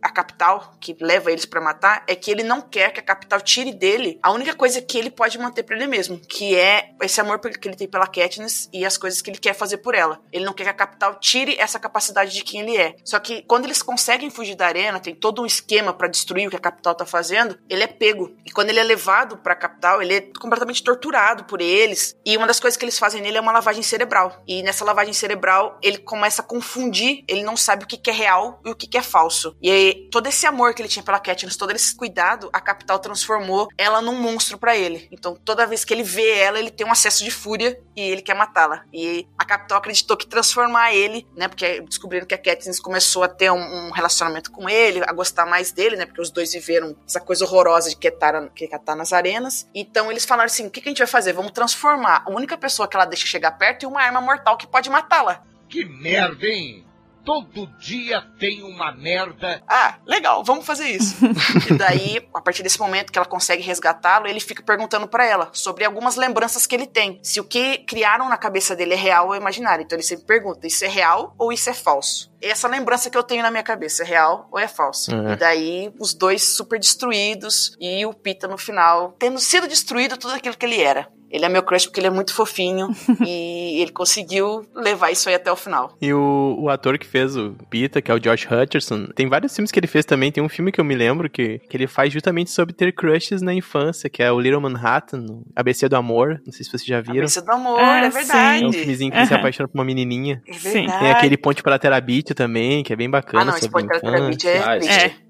a capital, que leva eles pra matar, é que ele não quer que a capital tire dele a única coisa que ele pode manter pra ele mesmo, que é esse amor que ele tem pela Katniss e as coisas que ele quer fazer por ela. Ele não quer que a capital tire essa capacidade de quem ele é. Só que quando eles conseguem fugir da arena, tem todo um esquema pra destruir o que a capital tá fazendo, ele é pego. E quando ele é levado pra capital, ele é completamente torturado por eles. E uma das coisas que eles fazem nele é uma lavagem cerebral. E nessa lavagem cerebral, ele começa a confundir, ele não sabe o que que é real e o que que é falso. E aí, todo esse amor que ele tinha pela Katniss, todo esse cuidado, a capital transformou ela num monstro pra ele. Então, toda vez que ele vê ela, ele tem um acesso de fúria e ele quer matá-la. E a capital acreditou que transformar ele, né, porque descobriram que a Katniss começou a ter um, um relacionamento com ele, a gostar mais dele, né, porque os dois viveram essa coisa horrorosa de que tá, que tá nas arenas. Então, eles falaram assim, o que, que a gente vai fazer? Vamos transformar a única pessoa que ela deixa chegar perto em uma arma mortal que pode matá-la. Que merda, hein? Todo dia tem uma merda. Ah, legal, vamos fazer isso. [LAUGHS] e daí, a partir desse momento que ela consegue resgatá-lo, ele fica perguntando pra ela sobre algumas lembranças que ele tem. Se o que criaram na cabeça dele é real ou imaginário. Então ele sempre pergunta: isso é real ou isso é falso? Essa lembrança que eu tenho na minha cabeça é real ou é falso? É. E daí, os dois super destruídos e o Pita no final tendo sido destruído tudo aquilo que ele era. Ele é meu crush porque ele é muito fofinho [LAUGHS] e ele conseguiu levar isso aí até o final. E o, o ator que fez o Pita, que é o Josh Hutcherson, tem vários filmes que ele fez também. Tem um filme que eu me lembro que, que ele faz justamente sobre ter crushes na infância, que é o Little Manhattan, ABC do Amor. Não sei se vocês já viram. ABC do amor, Ah, é verdade. É um filmezinho que ele se apaixona por uma menininha. É Sim. verdade. Tem aquele Ponte para Terabit também, que é bem bacana. Ah, não, esse Ponte para Terabit é. Ah, triste. É.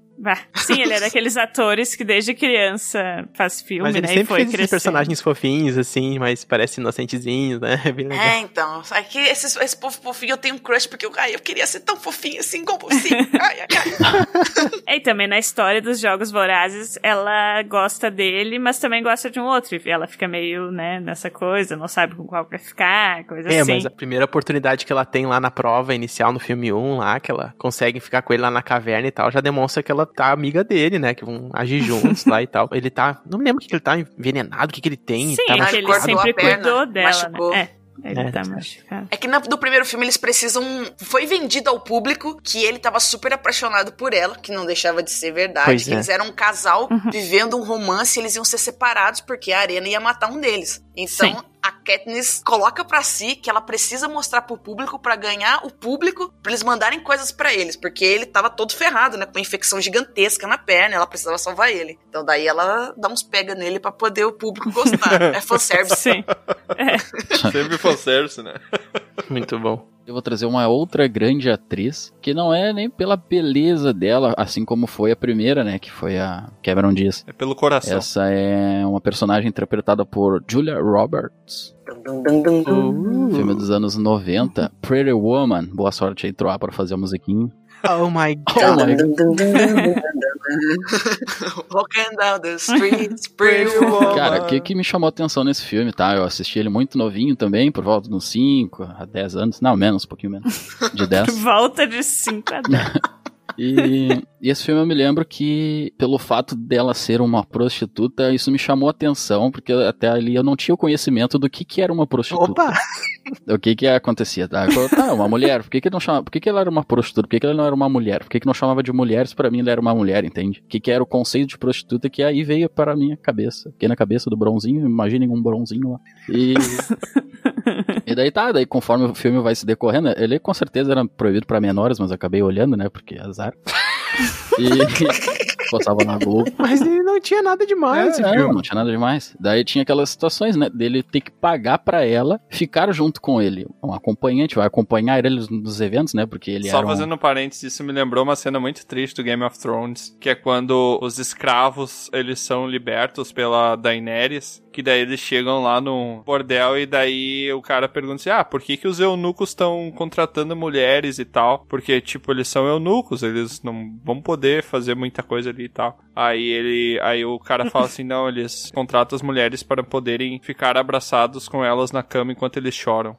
Sim, ele é daqueles [LAUGHS] atores que desde criança faz filme, Mas ele né? e sempre foi fez personagens fofinhos, assim, mas parece inocentezinhos, né? [LAUGHS] É bem legal. É, então. É que esse, esse povo fofinho eu tenho um crush porque eu, ai, eu queria ser tão fofinho assim como você. [LAUGHS] Ai, ai, ai. É, e também na história dos Jogos Vorazes, ela gosta dele, mas também gosta de um outro. E ela fica meio, né, nessa coisa, não sabe com qual vai ficar, coisa É, assim. mas a primeira oportunidade que ela tem lá na prova inicial no filme 1, lá, que ela consegue ficar com ele lá na caverna e tal, já demonstra que ela tá amiga dele, né? Que vão agir juntos lá e tal. Ele tá. Não me lembro o que que ele tá envenenado, o que, que ele tem. Sim, tá é que machucado. ele cortou sempre a perna, cuidou dela, machucou. né? É, ele É, tá tá. machucado. É que no primeiro filme eles precisam. Foi vendido ao público que ele tava super apaixonado por ela, que não deixava de ser verdade. Pois que é. eles eram um casal vivendo um romance e eles iam ser separados porque a arena ia matar um deles. Então. Sim. A Katniss coloca pra si que ela precisa mostrar pro público pra ganhar o público, pra eles mandarem coisas pra eles, porque ele tava todo ferrado, né, com uma infecção gigantesca na perna, ela precisava salvar ele. Então daí ela dá uns pega nele pra poder o público gostar. [LAUGHS] é fanservice. Sim. Sempre fanservice, né? Muito bom. Eu vou trazer uma outra grande atriz, que não é nem pela beleza dela, assim como foi a primeira, né, que foi a Cameron Diaz. É pelo coração. Essa é uma personagem interpretada por Julia Roberts. Dum, dum, dum, dum. Uh, Filme dos anos 90, Pretty Woman. Boa sorte aí, Troar, para fazer a musiquinha. Oh my Oh god. my Dum, [LAUGHS] Walking down the streets, [LAUGHS] pretty woman. Cara, o que, que me chamou a atenção nesse filme, tá? Eu assisti ele muito novinho também, por volta de uns 5 a 10 anos. Não, menos, um pouquinho menos. De [LAUGHS] 10. Volta de 5 a 10. E, e esse filme eu me lembro que, pelo fato dela ser uma prostituta, isso me chamou a atenção, porque até ali eu não tinha o conhecimento do que, que era uma prostituta. Opa! O que que acontecia? Tá, tá uma mulher, por que que não chamava, por que que ela era uma prostituta? Por que que ela não era uma mulher? Por que que não chamava de mulher se pra mim ela era uma mulher, entende? O que que era o conceito de prostituta que aí veio para a minha cabeça. Fiquei na cabeça do bronzinho, imaginem um bronzinho lá. E... [LAUGHS] [LAUGHS] e daí tá, daí conforme o filme vai se decorrendo, ele com certeza era proibido pra menores, mas eu acabei olhando, né, porque azar. E [LAUGHS] passava na Globo. Mas ele não tinha nada demais esse É, filme. não, não tinha nada demais. Daí tinha aquelas situações, né? Dele ter que pagar pra ela ficar junto com ele. Um acompanhante, vai acompanhar ele nos eventos, né? Porque ele Só era. um- fazendo um parênteses, isso me lembrou uma cena muito triste do Game of Thrones, que é quando os escravos, eles são libertos pela Daenerys, Que daí eles chegam lá no bordel e daí o cara pergunta assim: ah, por que, que os eunucos estão contratando mulheres e tal? Porque, tipo, eles são eunucos, eles não vão poder fazer muita coisa ali e tal. Aí ele. Aí o cara fala assim: não, eles contratam as mulheres para poderem ficar abraçados com elas na cama enquanto eles choram.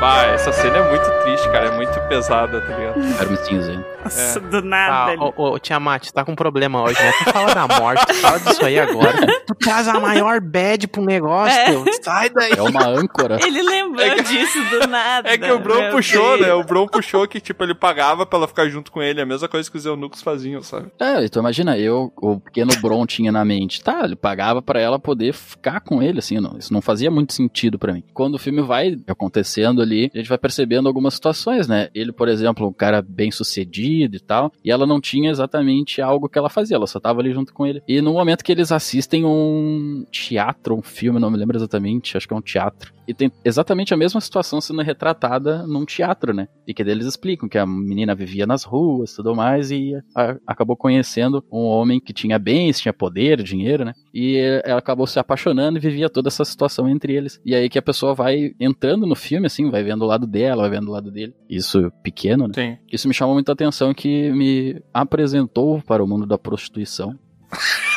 Bah, essa cena é muito triste, cara. É muito pesada, tá ligado? Carme cinzento. Nossa, É. do nada. Ah, ô, ô, Tiamat, tá com um problema hoje, né? Tu fala da morte, tu fala disso aí agora. [LAUGHS] Tu traz a maior bad pro negócio, É. teu. Sai daí. É uma âncora. Ele lembrou disso do [LAUGHS] nada. É que o Bron puxou, Deus. né? O Bron puxou que, tipo, ele pagava pra ela ficar junto com ele. A mesma coisa que os eunucos faziam, sabe? É, então imagina, eu, o pequeno Bron tinha na mente, tá, ele pagava pra ela poder ficar com ele, assim, não, isso não fazia muito sentido pra mim. Quando o filme vai acontecendo ali, a gente vai percebendo algumas situações, né? Ele, por exemplo, um cara bem sucedido e tal, e ela não tinha exatamente algo que ela fazia, ela só tava ali junto com ele. E no momento que eles assistem um teatro, um filme, não me lembro exatamente, acho que é um teatro, e tem exatamente a mesma situação sendo retratada num teatro, né? E que daí eles explicam que a menina vivia nas ruas e tudo mais e a- acabou conhecendo um homem que tinha bens, tinha poder, dinheiro, né? E ela acabou se apaixonando e vivia toda essa situação entre eles. E aí que a pessoa vai entrando no filme, assim, vai vendo o lado dela, vai vendo o lado dele. Isso pequeno, né? Sim. Isso me chamou muita atenção que me apresentou para o mundo da prostituição. [LAUGHS]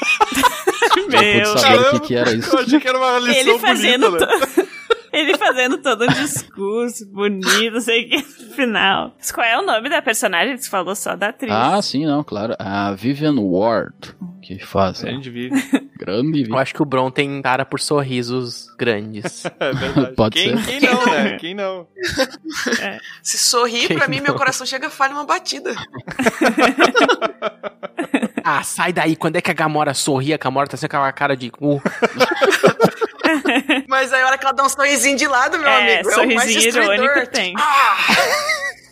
Meu pude saber o que, que era isso. Eu achei que era uma lição Ele fazendo. bonita, né? Ele fazendo todo um discurso bonito, não sei o que, no final. Mas qual é o nome da personagem? Você falou só da atriz. Ah, sim, não, claro. A Vivian Ward, que faz. Grande vídeo. Grande Eu Vivian. acho que o Bron tem cara por sorrisos grandes. [LAUGHS] É verdade. Pode quem, ser. quem não, né? [LAUGHS] Quem não? Se sorrir, Quem pra mim, meu não? coração chega a falha uma batida. [LAUGHS] ah, sai daí. Quando é que a Gamora sorri? A Gamora tá sem aquela cara de cu. Mas aí, a hora que ela dá um sorrisinho de lado, meu É, amigo, é o mais sorrisinho destruidor. irônico tem. [LAUGHS] Ah!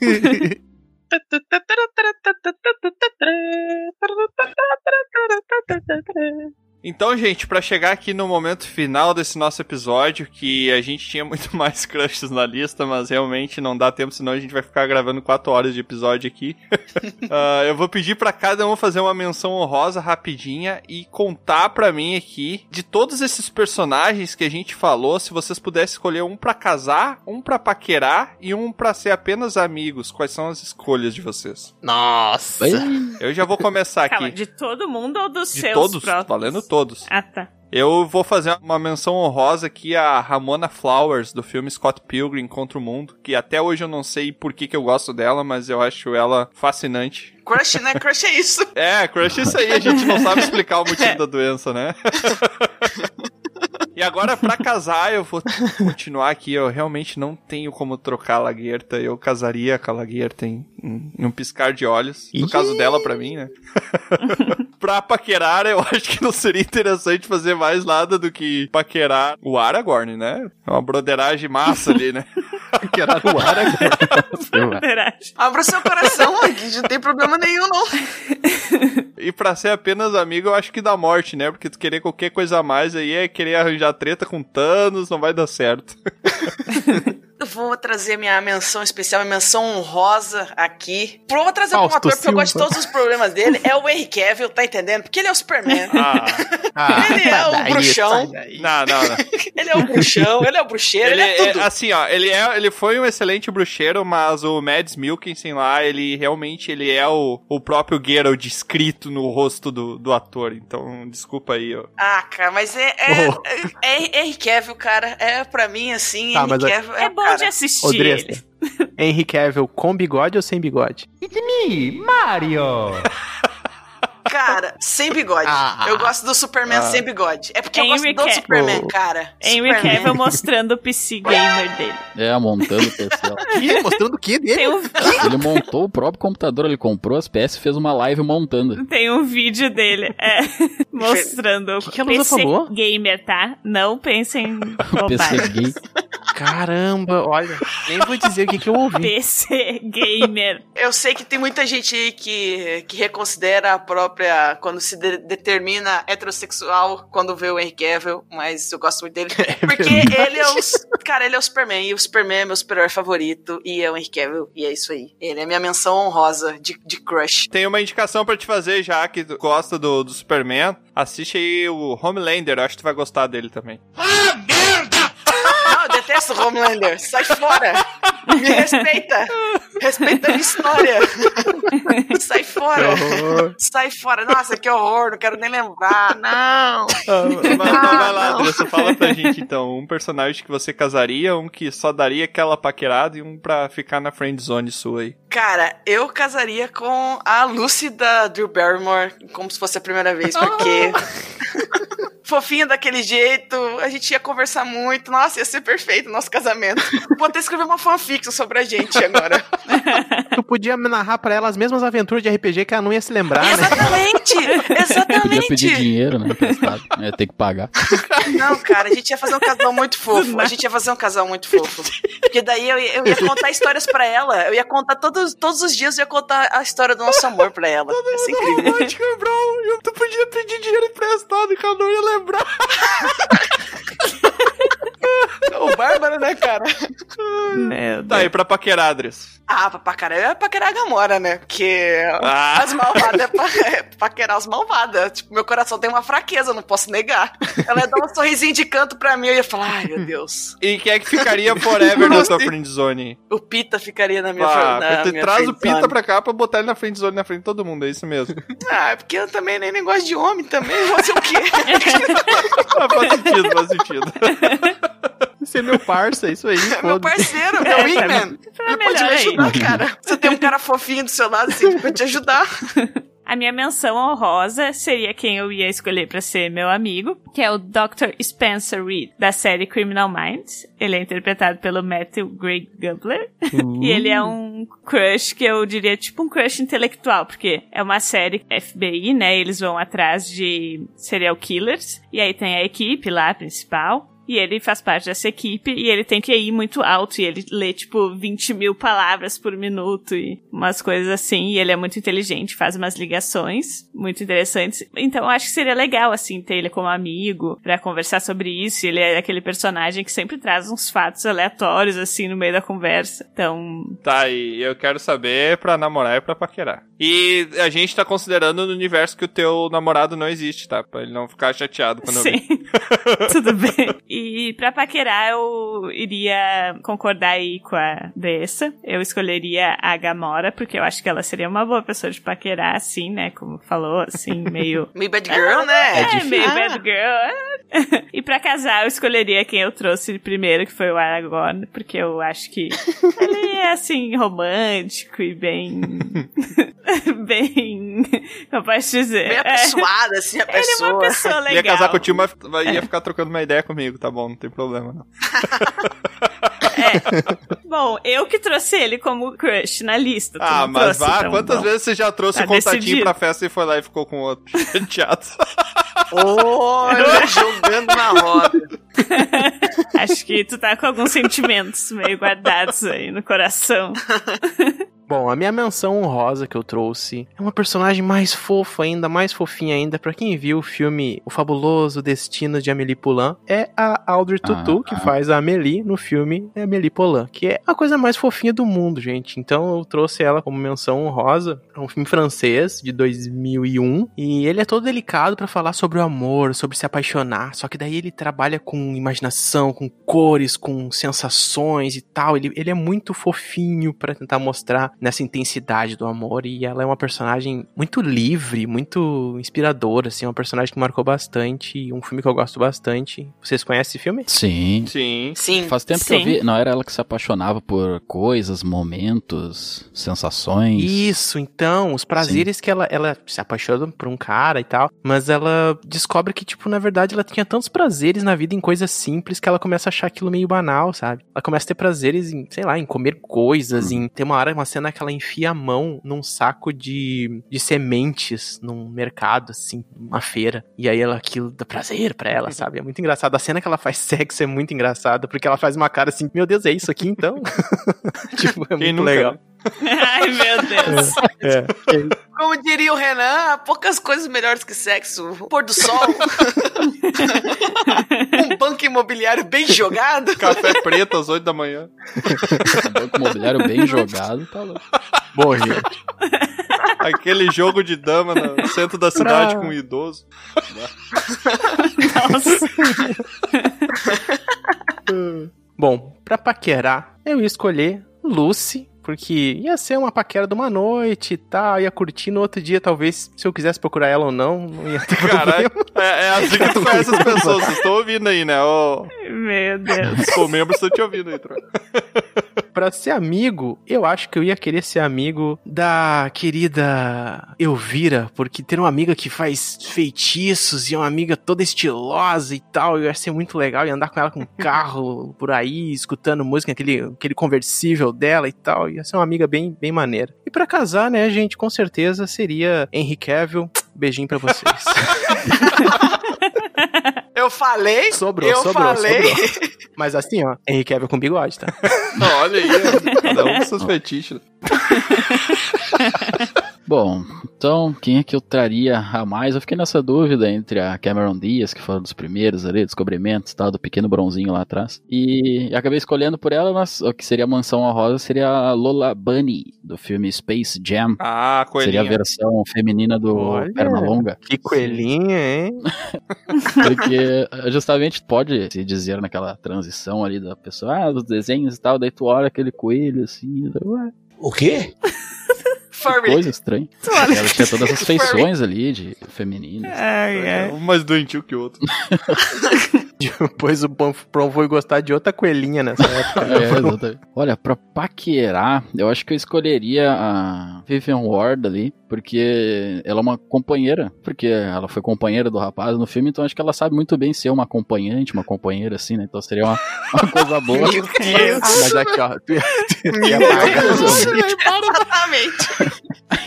[LAUGHS] Então, gente, pra chegar aqui no momento final desse nosso episódio, que a gente tinha [LAUGHS] muito mais crushes na lista, mas realmente não dá tempo, senão a gente vai ficar gravando 4 horas de episódio aqui. [LAUGHS] Ah, eu vou pedir pra cada um fazer uma menção honrosa rapidinha e contar pra mim aqui de todos esses personagens que a gente falou, se vocês pudessem escolher um pra casar, um pra paquerar e um pra ser apenas amigos, quais são as escolhas de vocês? Nossa. Eu já vou começar Calma, aqui. de todo mundo ou dos De seus todos, próprios? valendo todos. Ah, tá. Eu vou fazer uma menção honrosa aqui a Ramona Flowers, do filme Scott Pilgrim contra o Mundo, que até hoje eu não sei por que, que eu gosto dela, mas eu acho ela fascinante. Crush, né? Crush é isso. É, crush é isso aí, a gente não sabe [LAUGHS] explicar o motivo da doença, né? [LAUGHS] E agora, pra casar, eu vou continuar aqui. Eu realmente não tenho como trocar a Laguerta. Eu casaria com a Laguerta em, em- em um piscar de olhos. No Ih. caso dela, pra mim, né? [LAUGHS] pra paquerar, eu acho que não seria interessante fazer mais nada do que paquerar o Aragorn, né? É uma broderagem massa ali, né? [LAUGHS] [LAUGHS] Paquerar o Aragorn. Verdade. Abra o seu coração, [LAUGHS] aqui não tem problema nenhum, não. E pra ser apenas amigo, eu acho que dá morte, né? Porque tu querer qualquer coisa a mais aí é querer arranjar treta com Thanos, não vai dar certo. [LAUGHS] Eu vou trazer minha menção especial, minha menção honrosa aqui. Pro- Vou trazer Fausto um ator, porque eu gosto de todos os problemas dele. É o Henry Cavill, tá entendendo? Porque ele é o Superman. Ah, Ah, [LAUGHS] Ele é sai o daí, bruxão. daí. não, não, não. [LAUGHS] Ele é o bruxão, ele é o bruxeiro, ele, Ele é tudo. é, assim, ó, ele, é, ele foi um excelente bruxeiro, mas o Mads Mikkelsen lá, ele realmente ele é o, o próprio Geralt escrito no rosto do, do ator. Então, desculpa aí, ó. Ah, cara, mas é, é, Oh. é, é Henry Cavill, cara. É pra mim, assim, Tá, Henry mas é- Cavill é, É bom cara. de assistir. Dresta. Henry Cavill com bigode ou sem bigode? [LAUGHS] Cara, sem bigode. Ah. eu gosto do Superman Ah. sem bigode. É porque eu Henry gosto do. Superman, cara. Henry Superman. Cavill mostrando o PC gamer dele. É, montando o PC. [LAUGHS] mostrando o que dele? Tem um, [LAUGHS] Ele montou o próprio computador, ele comprou as peças e fez uma live montando. tem um vídeo dele é, [LAUGHS] mostrando o que que a Lusa PC falou? gamer, tá? Não pensem em PC bobagem. gay. Caramba, olha. Nem vou dizer o que, que eu ouvi. PC gamer. Eu sei que tem muita gente aí que, que reconsidera a própria própria. Quando se de- determina heterossexual quando vê o Henry Cavill, mas eu gosto muito dele. [LAUGHS] Porque ele é o. Cara, ele é o Superman, e o Superman é meu super-herói favorito, e é o Henry Cavill, e é isso aí. Ele é minha menção honrosa de, de crush. Tem uma indicação pra te fazer, já que tu gosta do, do Superman. Assiste aí o Homelander, acho que tu vai gostar dele também. Eu detesto Homelander. Sai fora. Me respeita. Respeita a minha história. Sai fora. Sai fora. Nossa, que horror. Não quero nem lembrar. Não. Ah, vai, vai- vai lá, não. Andressa, fala pra gente então. Um personagem que você casaria, um que só daria aquela paquerada e um pra ficar na friend zone sua aí. Cara, eu casaria com a Lucy da Drew Barrymore, como se fosse a primeira vez, porque. [LAUGHS] Fofinha daquele jeito, a gente ia conversar muito. Nossa, ia ser perfeito o nosso casamento. Vou até escrever uma fanfiction sobre a gente agora. [LAUGHS] Tu podia narrar pra ela as mesmas aventuras de RPG que ela não ia se lembrar, né? Exatamente! [LAUGHS] Podia Exatamente! pedir dinheiro, né? Emprestado. Ia ter que pagar. Não, cara, a gente ia fazer um casal muito fofo. A gente ia fazer um casal muito fofo. Porque daí eu, ia- eu ia contar histórias pra ela. Eu ia contar todos, todos os dias, eu ia contar a história do nosso amor pra ela. [LAUGHS] Ia ser incrível. Romântico. Eu- Tu podia pedir dinheiro emprestado que eu não ia lembrar. [LAUGHS] [LAUGHS] O Bárbaro, né, cara? Meu Tá aí, pra paquerar, Andressa. Ah, pra paquerar, ia paquerar a Gamora, né? Porque Ah. as malvadas é, pa, é paquerar as malvadas. Tipo, meu coração tem uma fraqueza, eu não posso negar. Ela ia dar um sorrisinho de canto pra mim, eu ia falar, ai, meu Deus. E quem é que ficaria forever na tua friend zone? O Pita ficaria na minha, Ah, na tu minha traz o friendzone. Pita pra cá pra botar ele na friend zone na frente de todo mundo, é isso mesmo. Ah, é porque eu também nem, gosto de homem também, fazer o quê? Ah, [LAUGHS] faz sentido, faz sentido. [LAUGHS] Você é meu parça, é isso aí. [LAUGHS] meu foda-se. parceiro, meu É, wingman. Foi Ele pode me melhor ajudar, ainda. cara. [LAUGHS] Você tem um cara fofinho do seu lado, assim, pra te ajudar. [LAUGHS] A minha menção honrosa seria quem eu ia escolher pra ser meu amigo, que é o Dr. Spencer Reed, da série Criminal Minds. Ele é interpretado pelo Matthew Gray Gubler. e ele é um crush que eu diria tipo um crush intelectual, porque é uma série FBI, né? Eles vão atrás de serial killers. E aí tem a equipe lá, a principal. E ele faz parte dessa equipe e ele tem que ir muito alto e ele lê, tipo, 20 mil palavras por minuto e umas coisas assim. E ele é muito inteligente, faz umas ligações muito interessantes. Então eu acho que seria legal, assim, ter ele como amigo pra conversar sobre isso. E ele é aquele personagem que sempre traz uns fatos aleatórios, assim, no meio da conversa. Então, Tá aí, eu quero saber pra namorar e pra paquerar. E a gente tá considerando no universo que o teu namorado não existe, tá? Pra ele não ficar chateado quando eu sim. [LAUGHS] Tudo bem. [LAUGHS] E pra paquerar, eu iria concordar aí com a Dessa. Eu escolheria a Gamora, porque eu acho que ela seria uma boa pessoa de paquerar, assim, né? Como falou, assim, [LAUGHS] meio. Meio bad girl, né? É, meio Ah. bad girl. [LAUGHS] e pra casar, eu escolheria quem eu trouxe primeiro, que foi o Aragorn, porque eu acho que ele é, assim, romântico e bem. [LAUGHS] bem. Como eu posso dizer? Bem apessoada, assim, a Ele é pessoa. uma pessoa legal. Ia casar com o tio, mas vai- ia ficar trocando uma ideia comigo, tá bom, não tem problema não. [LAUGHS] Bom, eu que trouxe ele como crush na lista. Ah, mas trouxe, vá, então, quantas bom. vezes você já trouxe Tá o contatinho decidido. pra festa e foi lá e ficou com outro? [LAUGHS] Chateado. Olha, [LAUGHS] jogando na roda. Acho que tu tá com alguns sentimentos meio guardados aí no coração. Bom, a minha menção honrosa que eu trouxe é uma personagem mais fofa ainda, mais fofinha ainda. Pra quem viu o filme O Fabuloso Destino de Amélie Poulain, é a Audrey Tautou, que faz a Amélie no filme Amélie Poulain, que é a coisa mais fofinha do mundo, gente. Então eu trouxe ela como menção honrosa. É um filme francês de 2001 e ele é todo delicado pra falar sobre o amor, sobre se apaixonar. Só que daí ele trabalha com imaginação, com cores, com sensações e tal. Ele, ele é muito fofinho pra tentar mostrar nessa intensidade do amor e ela é uma personagem muito livre, muito inspiradora, assim, uma personagem que marcou bastante e um filme que eu gosto bastante. Vocês conhecem esse filme? Sim. Sim. Sim. Faz tempo que eu vi. Não era ela que se apaixonava por coisas, momentos, sensações. Isso, então, os prazeres que ela, ela se apaixona por um cara e tal, mas ela descobre que, tipo, na verdade, ela tinha tantos prazeres na vida em coisas simples que ela começa a achar aquilo meio banal, sabe? Ela começa a ter prazeres em, sei lá, em comer coisas, em. Tem uma hora, uma cena que ela enfia a mão num saco de, de sementes num mercado, assim, numa feira. E aí ela, aquilo dá prazer pra ela, sabe? É muito engraçado. A cena que ela faz [LAUGHS] sexo é muito engraçada, porque ela faz uma cara assim, meu Deus, é isso aqui então? [LAUGHS] tipo, é Quem muito nunca, legal. né? [LAUGHS] Ai, meu Deus. É. Como diria o Renan, há poucas coisas melhores que sexo. O pôr do sol. [LAUGHS] um banco imobiliário bem jogado. Café preto às 8 da manhã. Banco imobiliário bem jogado, tá louco. Bom, gente. Aquele jogo de dama no centro da cidade com um idoso. Nossa. Bom, pra paquerar, eu ia escolher Lucy, porque ia ser uma paquera de uma noite e tal, ia curtir no outro dia, talvez, se eu quisesse procurar ela ou não, não ia ter Caralho, problema. é, é assim que tu [LAUGHS] conhece as pessoas. Vocês estão ouvindo aí, né? Ô, Meu Deus. os membros estão te ouvindo aí, Troca. [LAUGHS] Pra ser amigo, eu acho que eu ia querer ser amigo da querida Elvira, porque ter uma amiga que faz feitiços e uma amiga toda estilosa e tal, ia ser muito legal, ia andar com ela com um carro por aí, escutando música, aquele, aquele conversível dela e tal, ia ser uma amiga bem, bem maneira. E pra casar, né, gente, com certeza seria Henry Cavill. Beijinho pra vocês. [LAUGHS] Eu falei. Sobrou, eu sobrou, falei. sobrou. [LAUGHS] Mas assim, ó, Henry Cavill com bigode, tá? Olha aí, cada um com seus fetiches. [LAUGHS] Bom, então, quem é que eu traria a mais? Eu fiquei nessa dúvida entre a Cameron Diaz, que foi um dos primeiros ali, descobrimentos e tal, do pequeno bronzinho lá atrás. E acabei escolhendo por ela, mas o que seria a Mansão Honrosa seria a Lola Bunny, do filme Space Jam. Ah, Seria a coelhinha. versão feminina do Olha. Pernalonga. Que coelhinha, hein? [LAUGHS] Porque justamente pode se dizer naquela transição ali da pessoa, ah, dos desenhos e tal, daí tu olha aquele coelho assim, ué, O quê? Furry. coisa estranha. [LAUGHS] Ela tinha todas as feições ali de femininas. Ai, ai. Um mais doentio que o outro. [LAUGHS] [LAUGHS] Depois o Prom foi gostar de outra coelhinha nessa época. né? [LAUGHS] É, exatamente. Olha, pra paquerar, eu acho que eu escolheria a Vivian Ward ali, porque ela é uma companheira, porque ela foi companheira do rapaz no filme, então acho que ela sabe muito bem ser uma acompanhante, uma companheira assim, né? Então seria uma, uma coisa boa. [LAUGHS] Meu Deus. Mas aqui, ó. Tu, tu, tu ia Meu pagar. Deus. Exatamente.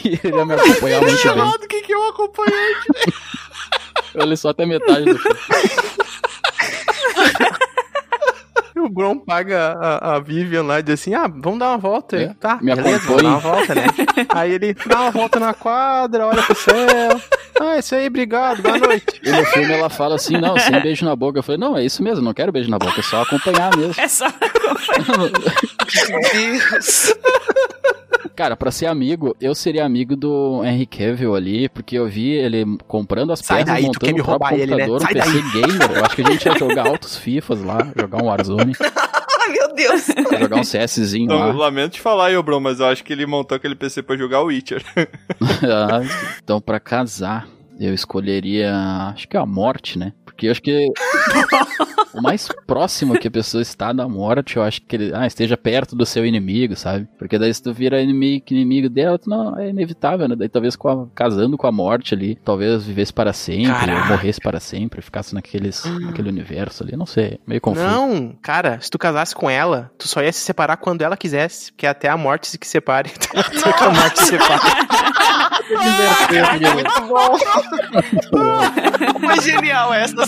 E ele ia me acompanhar muito bem. o que, que é um acompanhante? Eu li só até metade do filme. O Bron paga a, a Vivian lá e diz assim: ah, vamos dar uma volta. É, Tá, me beleza, dar uma volta, né? [LAUGHS] aí ele dá uma volta na quadra, olha pro céu. Ah, isso aí, obrigado, boa noite. E no filme ela fala assim, não, sem beijo na boca. Eu falei, não, é isso mesmo, não quero beijo na boca, é só acompanhar mesmo. É só [LAUGHS] Meu Deus. Cara, pra ser amigo, eu seria amigo do Henry Cavill ali, porque eu vi ele comprando as Sai peças, daí, montando o próprio ele, né? computador, Sai um PC gamer. Eu acho que a gente ia jogar altos FIFAs lá, jogar um Warzone, [LAUGHS] meu Deus. jogar um CSzinho Então, lá. lamento te falar aí, ô Bron, mas eu acho que ele montou aquele PC pra jogar o Witcher. [LAUGHS] [LAUGHS] Ah, então, pra casar, eu escolheria, acho que a morte, né? Porque eu acho que [LAUGHS] o mais próximo que a pessoa está da morte, eu acho que ele ah, esteja perto do seu inimigo, sabe? Porque daí se tu vira inimigo, inimigo dela, tu não, é inevitável, né? Daí talvez com a- casando com a morte ali, talvez vivesse para sempre, Caraca. ou morresse para sempre, ficasse naqueles, naquele universo ali, não sei, meio confuso. Não, cara, se tu casasse com ela, tu só ia se separar quando ela quisesse, porque até a morte se que separe. [LAUGHS] Até que a morte se separe. Muito bom. Foi genial essa.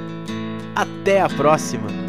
Até a próxima!